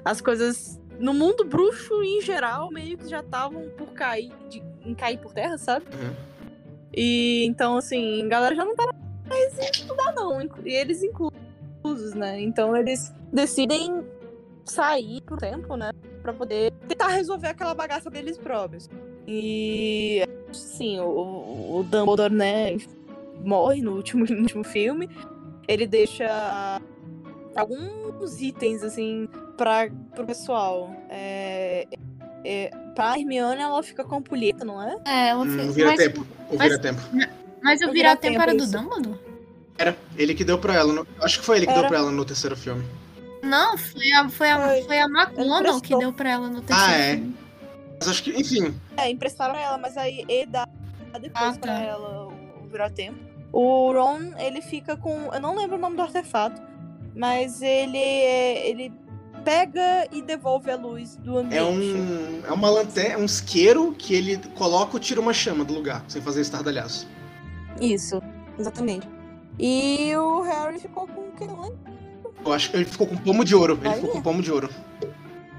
As coisas no mundo bruxo em geral meio que já estavam por cair, de, em cair por terra, sabe? Uhum. E então, assim, a galera já não tava mais em estudar, não. E eles inclusos, né? Então eles decidem sair por tempo, né? Pra poder tentar resolver aquela bagaça deles próprios. E sim, o, o Dumbledore, né, morre no último, no último filme. Ele deixa alguns itens, assim, pra, pro pessoal. É, é, pra Hermione, ela fica com a ampulheta, não é? É, ela Hum, fez. vira mas, tempo. O mas- vira tempo. mas o O vira-tempo vira-tempo, era do. Dumbledore? Era ele que deu pra ela. no- Acho que foi ele que deu Era. pra ela no terceiro filme. Não, foi a, foi a, Foi. foi a McGonagall emprestou. que deu pra ela no terceiro Ah, é? filme. Mas acho que, enfim, É, emprestaram pra ela, mas aí ele dá depois Ah, tá. pra ela o, vira-tempo. O Ron, ele fica com. Eu não lembro o nome do artefato, mas ele é- ele pega e devolve a luz do ambiente. é um. É uma lanterna, um isqueiro que ele coloca ou tira uma chama do lugar, sem fazer estardalhaço. Isso, exatamente. E o Harry ficou com o que? Não lembro. Eu acho que ele ficou com pomo de ouro. Ele Aí ficou é. com pomo de ouro.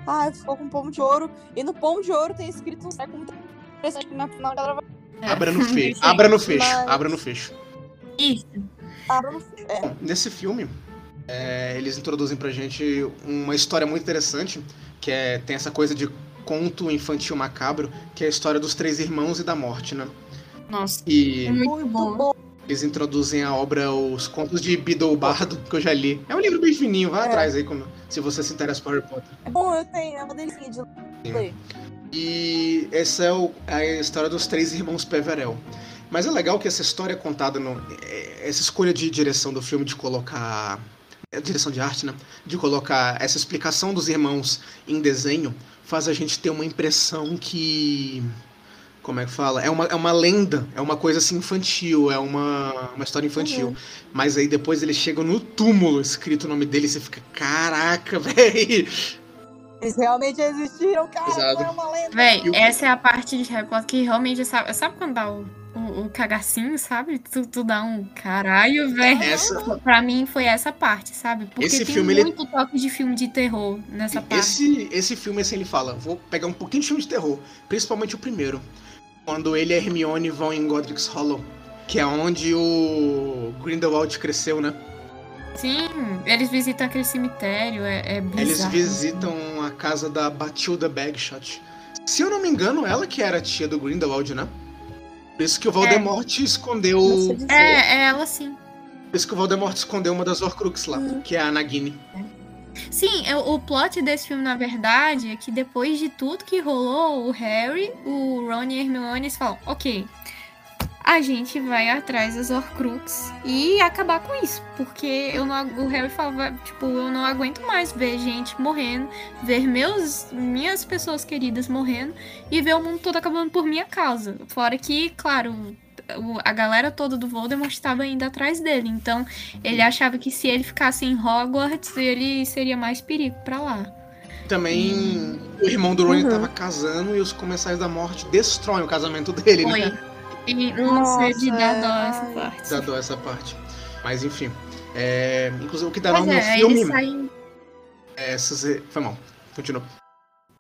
Ah, ele ficou com um pomo de ouro. E no pomo de ouro tem escrito um treco muito interessante que na final a galera vai. É. Abra no fecho. Abra no fecho. Mas- Abra no fecho. Isso. Abra no. É. Bom, nesse filme, é, eles introduzem pra gente uma história muito interessante, que é, tem essa coisa de conto infantil macabro, que é a história dos três irmãos e da morte, né? Nossa, E é Muito bom. Eles introduzem a obra Os Contos de Biddle Bardo, que eu já li. É um livro bem fininho, vai É. atrás aí quando, se você se interessa por Harry Potter. É bom, eu tenho. É uma delícia de ler. E essa é o- a história dos três irmãos Peverell. Mas é legal que essa história é contada no. é- Essa escolha de direção do filme de colocar. é, Direção de arte, né? De colocar essa explicação dos irmãos em desenho faz a gente ter uma impressão que. Como é que fala? É uma, é uma lenda, é uma coisa assim infantil, é uma, uma história infantil. Uhum. Mas aí depois eles chegam no túmulo escrito o nome dele e você fica, caraca, velho! Eles realmente existiram, cara. Exato. Não é uma lenda. Véi, o- essa é a parte de Harry Potter que realmente sabe. Sabe quando dá o, o, o cagacinho, sabe? Tu, tu dá um caralho, velho. Essa, Pra mim foi essa parte, sabe? Porque Esse tem filme, ele- muito toque de filme de terror nessa parte. Esse, esse filme, assim, ele fala, vou pegar um pouquinho de filme de terror, principalmente o primeiro. Quando ele e a Hermione vão em Godric's Hollow, que é onde o Grindelwald cresceu, né? Sim, eles visitam aquele cemitério, é, é bizarro. Eles visitam a casa da Batilda Bagshot. Se eu não me engano, ela que era a tia do Grindelwald, né? Por isso que o Voldemort escondeu... Sei dizer. É, é ela sim. Por isso que o Voldemort escondeu uma das Horcruxes lá, Uhum. que é a Nagini. Sim, o plot desse filme, na verdade, é que depois de tudo que rolou, o Harry, o Ron e a Hermione falam, ok, a gente vai atrás das Horcrux e acabar com isso. Porque eu não, o Harry falava, tipo, eu não aguento mais ver gente morrendo, ver meus, minhas pessoas queridas morrendo e ver o mundo todo acabando por minha causa. Fora que, claro, a galera toda do Voldemort estava indo atrás dele. Então, ele achava que se ele ficasse em Hogwarts, ele seria mais perigo pra lá. Também o irmão do Rony Uhum. tava casando e os Comensais da Morte destroem o casamento dele, Foi. né? E não sei de Nossa, dar dó essa parte. Zadou essa parte. Mas enfim. É, inclusive o que dá nome no é, filme. eles saem. É, essas- Foi mal. Continua.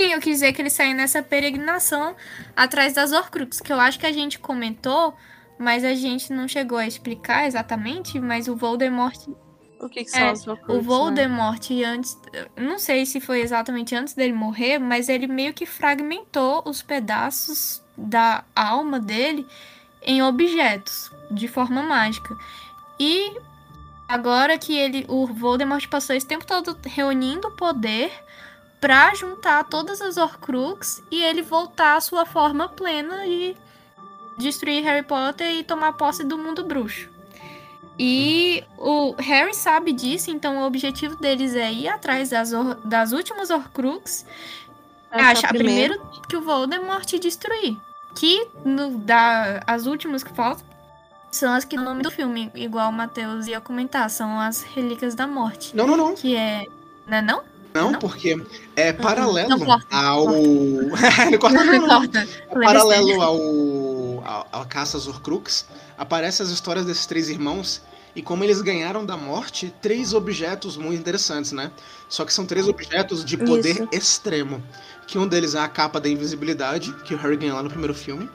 Sim, eu quis dizer que eles saem nessa peregrinação atrás das Horcrux, que eu acho que a gente comentou, mas a gente não chegou a explicar exatamente, mas o Voldemort O que, que É, são as Horcruxes, O né? Voldemort, antes. Não sei se foi exatamente antes dele morrer, mas ele meio que fragmentou os pedaços da alma dele em objetos, de forma mágica. E agora que ele. O Voldemort passou esse tempo todo reunindo poder pra juntar todas as Horcrux e ele voltar à sua forma plena e destruir Harry Potter e tomar posse do mundo bruxo. E o Harry sabe disso, então o objetivo deles é ir atrás das, Hor- das últimas Horcrux e Achar achar primeiro que o Voldemort destruir. Que no, da, as últimas que faltam são as que no nome do filme, igual o Matheus ia comentar, são as Relíquias da Morte. Não, não, não. Que é. Não é não? Não, Não? porque é paralelo Não corta, ao. não corta, não, não. Corta. É paralelo ao, ao, à caça aos Horcrux, aparecem as histórias desses três irmãos e como eles ganharam da morte três objetos muito interessantes, né? Só que são três objetos de poder Isso. extremo. Que um deles é a capa da invisibilidade, que o Harry ganha lá no primeiro filme.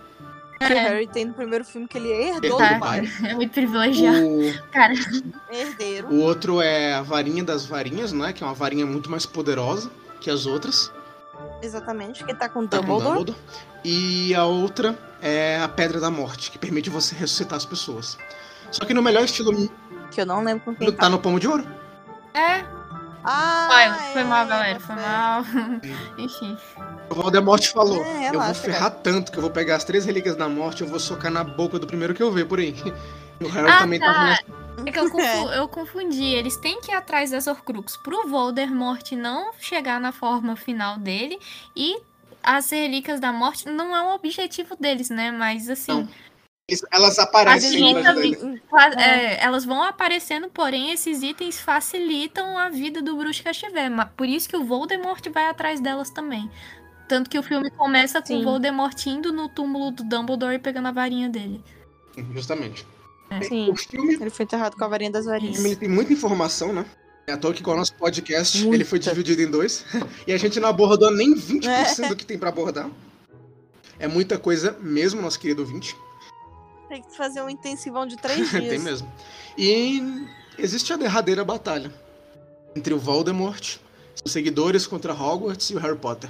Que o Harry tem no primeiro filme que ele herdou Tá. do pai. É muito privilegiado. O, Cara, Herdeiro. o outro é a varinha das varinhas, né? Que é uma varinha muito mais poderosa que as outras. Exatamente, que tá com Tá com Dumbledore. Dumbledore. E a outra é a Pedra da Morte, que permite você ressuscitar as pessoas. Só que no melhor estilo Que eu não lembro com quem tá tá. no pomo de ouro. é. Ah, Foi, foi é, mal, galera. Foi é. mal. Enfim. O Voldemort falou: É, Eu vou ferrar tanto que eu vou pegar as três relíquias da morte e eu vou socar na boca do primeiro que eu ver por aí. E o Harry Ah, também tá. tava nessa. É que eu, confu- eu confundi. Eles têm que ir atrás das Horcrux pro Voldemort não chegar na forma final dele. E as Relíquias da Morte não é um objetivo deles, né? Mas assim. Não. Elas aparecem É. é, elas vão aparecendo, porém esses itens facilitam a vida do bruxo Castiver. ma- Por isso que o Voldemort vai atrás delas também. Tanto que o filme começa com Sim. o Voldemort indo no túmulo do Dumbledore e pegando a varinha dele. Justamente. Sim. O filme, Ele foi enterrado com a varinha das o varinhas. filme ele tem muita informação, né? É à toa que com o nosso podcast Muita. ele foi dividido em dois. e a gente não abordou nem 20% do que tem pra abordar. É muita coisa mesmo, nosso querido ouvinte. Tem que fazer um intensivão de três dias. Tem mesmo. E existe a derradeira batalha entre o Voldemort, seus seguidores contra Hogwarts e o Harry Potter.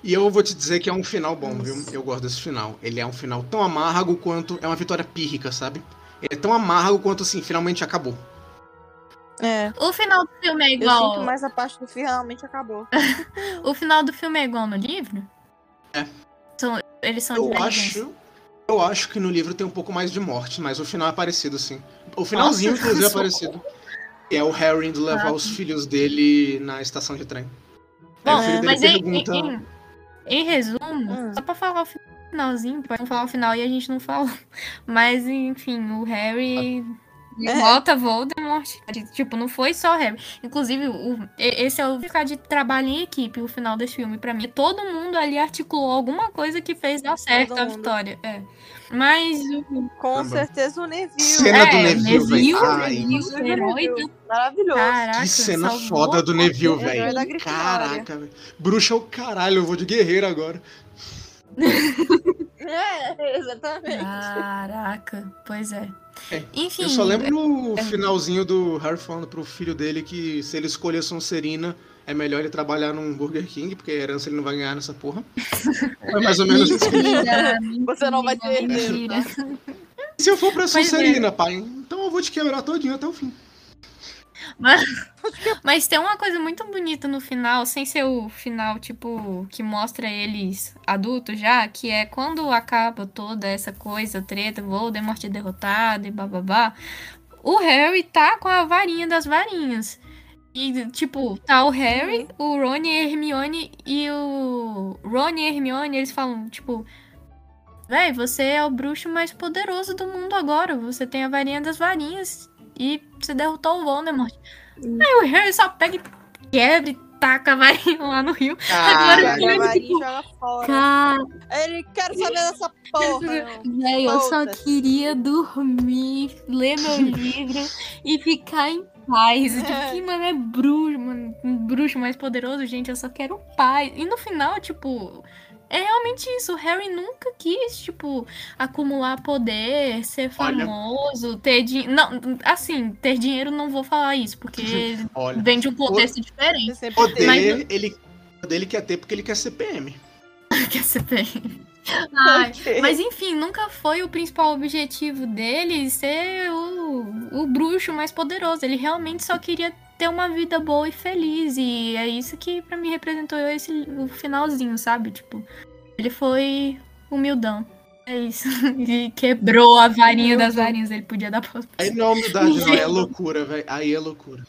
E eu vou te dizer que é um final bom, viu? Eu gosto desse final. Ele é um final tão amargo quanto. É uma vitória pírrica, sabe? Ele é tão amargo quanto assim, finalmente acabou. É. O final do filme é Eu igual. sinto mais a parte do finalmente acabou. O final do filme é igual no livro? É. São, eles são Eu acho. Eu acho que no livro tem um pouco mais de morte, mas o final é parecido, sim. O finalzinho, Nossa, inclusive, é parecido. Que é o Harry indo levar Ah. os filhos dele na estação de trem. Bom, mas em, pergunta. em, em- em resumo, Hum. só pra falar o finalzinho, pode falar o final e a gente não falou. Mas, enfim, o Harry É. volta Voldemort. Tipo, não foi só o Harry. Inclusive, o, esse é o ficar de trabalho em equipe, o final desse filme. Pra mim, todo mundo ali articulou alguma coisa que fez dar certo Todo a mundo. vitória. É. Mas o Com Caramba. certeza o Neville. Cena do é, Neville, velho. Ai, Neville, o herói do Maravilhoso. Caraca, Que cena foda do Neville, velho. Caraca, velho. Bruxa é o caralho, eu vou de guerreiro agora. É, exatamente. Caraca, pois é. É, Enfim. Eu só lembro no é- finalzinho do Harry falando pro filho dele que se ele escolher Sonserina, é melhor ele trabalhar num Burger King, porque a herança ele não vai ganhar nessa porra. Foi mais ou menos isso. Mentira, Você não vai ter herdeiro. E se eu for pra é. Sonserina, pai, então eu vou te quebrar todinho até o fim. Mas tem uma coisa muito bonita no final, sem ser o final, tipo, que mostra eles adultos já, que é quando acaba toda essa coisa, treta, Voldemort é derrotado e bababá. O Harry tá com a varinha das varinhas. E, tipo, tá o Harry, o Ron e Hermione, e o Ron e Hermione, eles falam, tipo, véi, você é o bruxo mais poderoso do mundo agora. Você tem a varinha das varinhas e você derrotou o Voldemort. Aí o Harry só pega e quebra e taca a varinha lá no rio. Agora Joga eu a fico- varinha e joga fora. Cara, Ele quer saber dessa porra. véi, eu só queria dormir, ler meu livro e ficar em paz. Tipo, que, mano, é bruxo, mano. Um bruxo mais poderoso, gente. Eu só quero paz. E no final, tipo. É realmente isso. O Harry nunca quis, tipo, acumular poder, ser Olha. famoso, ter dinheiro. Não, assim, ter dinheiro não vou falar isso, porque Olha, vem de um contexto diferente. Ele sempre poder. Mas- ele, poder ele quer ter porque ele quer ser PM. que você tem. Ai, mas enfim, nunca foi o principal objetivo dele ser o, o bruxo mais poderoso. Ele realmente só queria ter uma vida boa e feliz. E é isso que pra mim representou esse o finalzinho, sabe? Tipo, ele foi humildão. É isso. E quebrou a varinha das varinhas. Ele podia dar pra Aí não é humildade, não, é loucura, velho. Aí é loucura.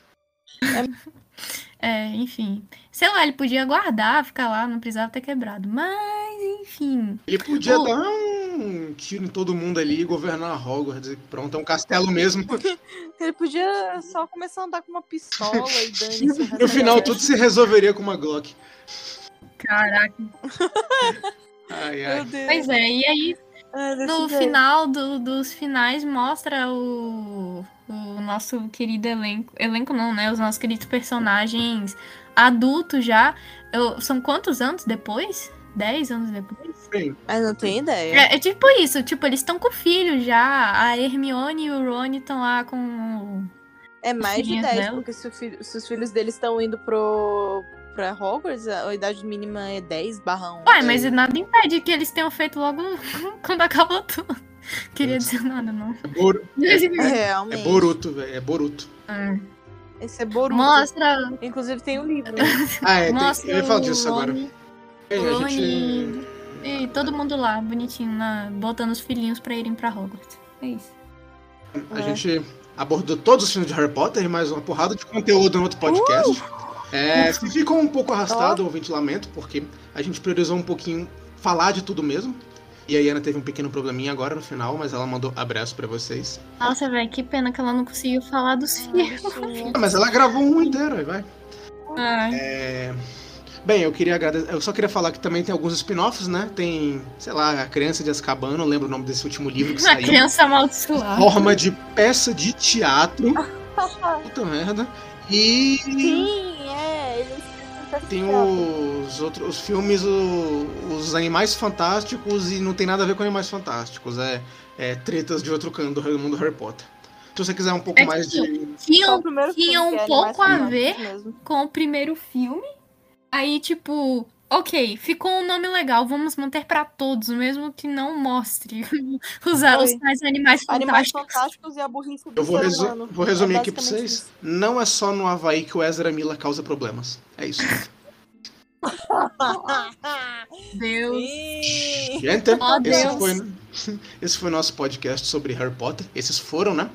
É, enfim. Sei lá, ele podia guardar, ficar lá, não precisava ter quebrado. Mas, enfim. Ele podia O- dar um um tiro em todo mundo ali e governar Hogwarts. Pronto, é um castelo mesmo. Ele podia só começar a andar com uma pistola e resto No final, tudo se resolveria com uma Glock. Caraca. Ai, Meu ai. Deus. Pois é, e aí É, desse no jeito. final do- dos finais mostra o, o nosso querido elenco. Elenco não, né? Os nossos queridos personagens adultos já. Eu- são quantos anos depois? Dez anos depois? Bem, Mas não tenho ideia. É, é tipo isso, tipo, eles estão com o filho já. A Hermione e o Rony estão lá com. É mais de filhinhos 10, dela. porque se, o filho- se os filhos deles estão indo pro, pra Hogwarts, a idade mínima é 10 barra 1. Ué, mas nada impede que eles tenham feito logo quando acabou tudo. Queria dizer nada, não. é, Bor- é Realmente. Boruto, velho. É Boruto. É. Esse é Boruto. Mostra, Inclusive tem um livro. Ah, é. Tem, mostra eu ia falar disso agora. A gente. E todo mundo lá, bonitinho, na, botando os filhinhos pra irem pra Hogwarts. É isso. A É. gente abordou todos os filmes de Harry Potter e mais uma porrada de conteúdo no outro podcast. É, se ficou um pouco arrastado o ventilamento, porque a gente priorizou um pouquinho falar de tudo mesmo. E a Iana teve um pequeno probleminha agora no final, mas ela mandou abraço pra vocês. Nossa, velho, que pena que ela não conseguiu falar dos filhos. Ah, mas ela gravou um inteiro, aí vai. Ai, É, Bem, eu queria agradecer. Eu só queria falar que também tem alguns spin-offs, né? Tem, sei lá, A Criança de Azkaban, não lembro o nome desse último livro que a saiu. criança amaldiçoada. Forma de peça de teatro. Puta merda. E Sim, é. Eles tem os outros os filmes, o- os Animais Fantásticos, e não tem nada a ver com Animais Fantásticos. É, é tretas de outro canto do mundo Harry Potter. Se você quiser um pouco É mais tipo, de. Tinha filme, um que é pouco a ver mesmo. com o primeiro filme. Aí, tipo, ok, ficou um nome legal, vamos manter pra todos, mesmo que não mostre os, os tais animais Animais fantásticos. Fantásticos e a burrice do Eu vou, ser resu- humano. vou resumir É aqui pra vocês. isso. Não é só no Havaí que o Ezra Miller causa problemas. É isso. Deus. Gente, Oh, esse Deus. foi, esse foi o nosso podcast sobre Harry Potter. Esses foram, né?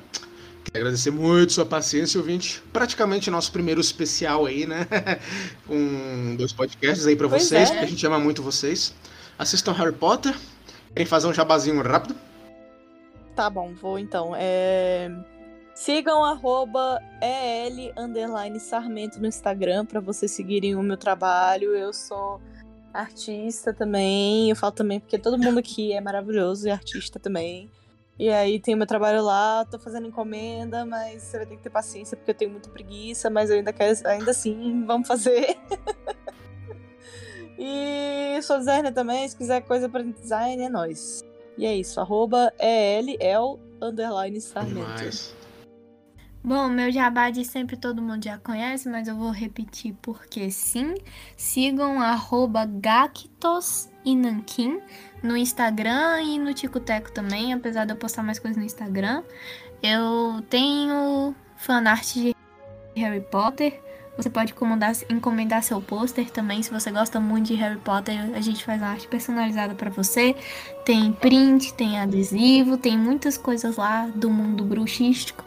Quero agradecer muito sua paciência, ouvinte. Praticamente nosso primeiro especial aí, né? Com dois podcasts aí pra Pois vocês, é. porque a gente ama muito vocês. Assistam Harry Potter. Querem fazer um jabazinho rápido? Tá bom, vou então. É... Sigam arroba EL Sarmento no Instagram pra vocês seguirem o meu trabalho. Eu sou artista também. Eu falo também porque todo mundo aqui é maravilhoso e artista também. E aí tem o meu trabalho lá, tô fazendo encomenda, mas você vai ter que ter paciência porque eu tenho muita preguiça, mas eu ainda quero, ainda assim, vamos fazer. e sou designer também, se quiser coisa pra design, é nóis. E é isso, arroba ELL underline Sarmento. Bom, meu jabá de sempre todo mundo já conhece, mas eu vou repetir porque sim. Sigam arroba Gactos e Nankin no Instagram e no Ticoteco também, apesar de eu postar mais coisas no Instagram. Eu tenho fanart de Harry Potter. Você pode encomendar, seu pôster também, se você gosta muito de Harry Potter, a gente faz arte personalizada pra você. Tem print, tem adesivo, tem muitas coisas lá do mundo bruxístico.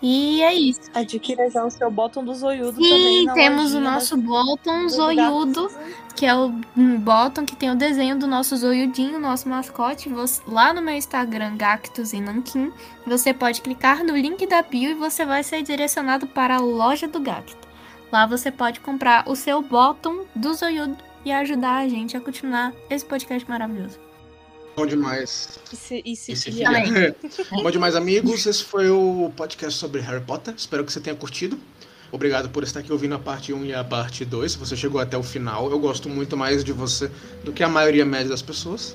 E é isso. Adquira já o seu bottom do zoiudo também. Sim, na temos o nosso bottom do zoiudo, que é o bottom que tem o desenho do nosso zoiudinho, nosso mascote. Você- lá no meu Instagram, Gactus e Nankin, você pode clicar no link da bio e você vai ser direcionado para a loja do Gacto. Lá você pode comprar o seu bottom do zoiudo e ajudar a gente a continuar esse podcast maravilhoso. Bom demais. E se, e se Esse. Bom demais, amigos. Esse foi o podcast sobre Harry Potter. Espero que você tenha curtido. Obrigado por estar aqui ouvindo a parte 1 e a parte 2. Se você chegou até o final, eu gosto muito mais de você do que a maioria média das pessoas.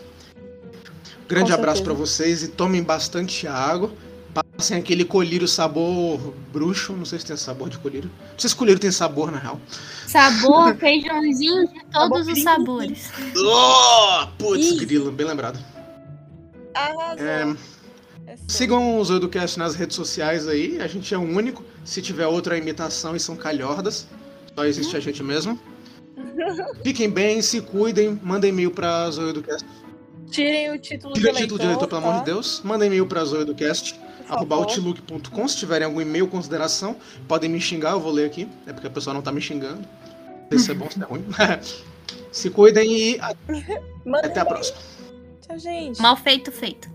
Grande Com abraço pra vocês e tomem bastante água. Passem aquele colírio sabor bruxo. Não sei se tem sabor de colírio. Não sei se colírio tem sabor, na real. Sabor, feijãozinho de todos os sabores. Oh, putz, grilo. Bem lembrado. Arrasou. É. Sigam o Zoidocast nas redes sociais aí. A gente é o único. Se tiver outra imitação e são calhordas, só existe a gente mesmo. Fiquem bem, se cuidem. Mandem e-mail pra Zoidocast. Tirem o título Tira do o título de eleitor, pelo tá? amor de Deus. Mandem e-mail pra Zoidocast. Arroba outlook.com. Se tiverem algum e-mail, consideração, podem me xingar, eu vou ler aqui. É porque a pessoa não tá me xingando. Não sei se é bom se é ruim. se cuidem e até a próxima. Gente. Mal feito, feito.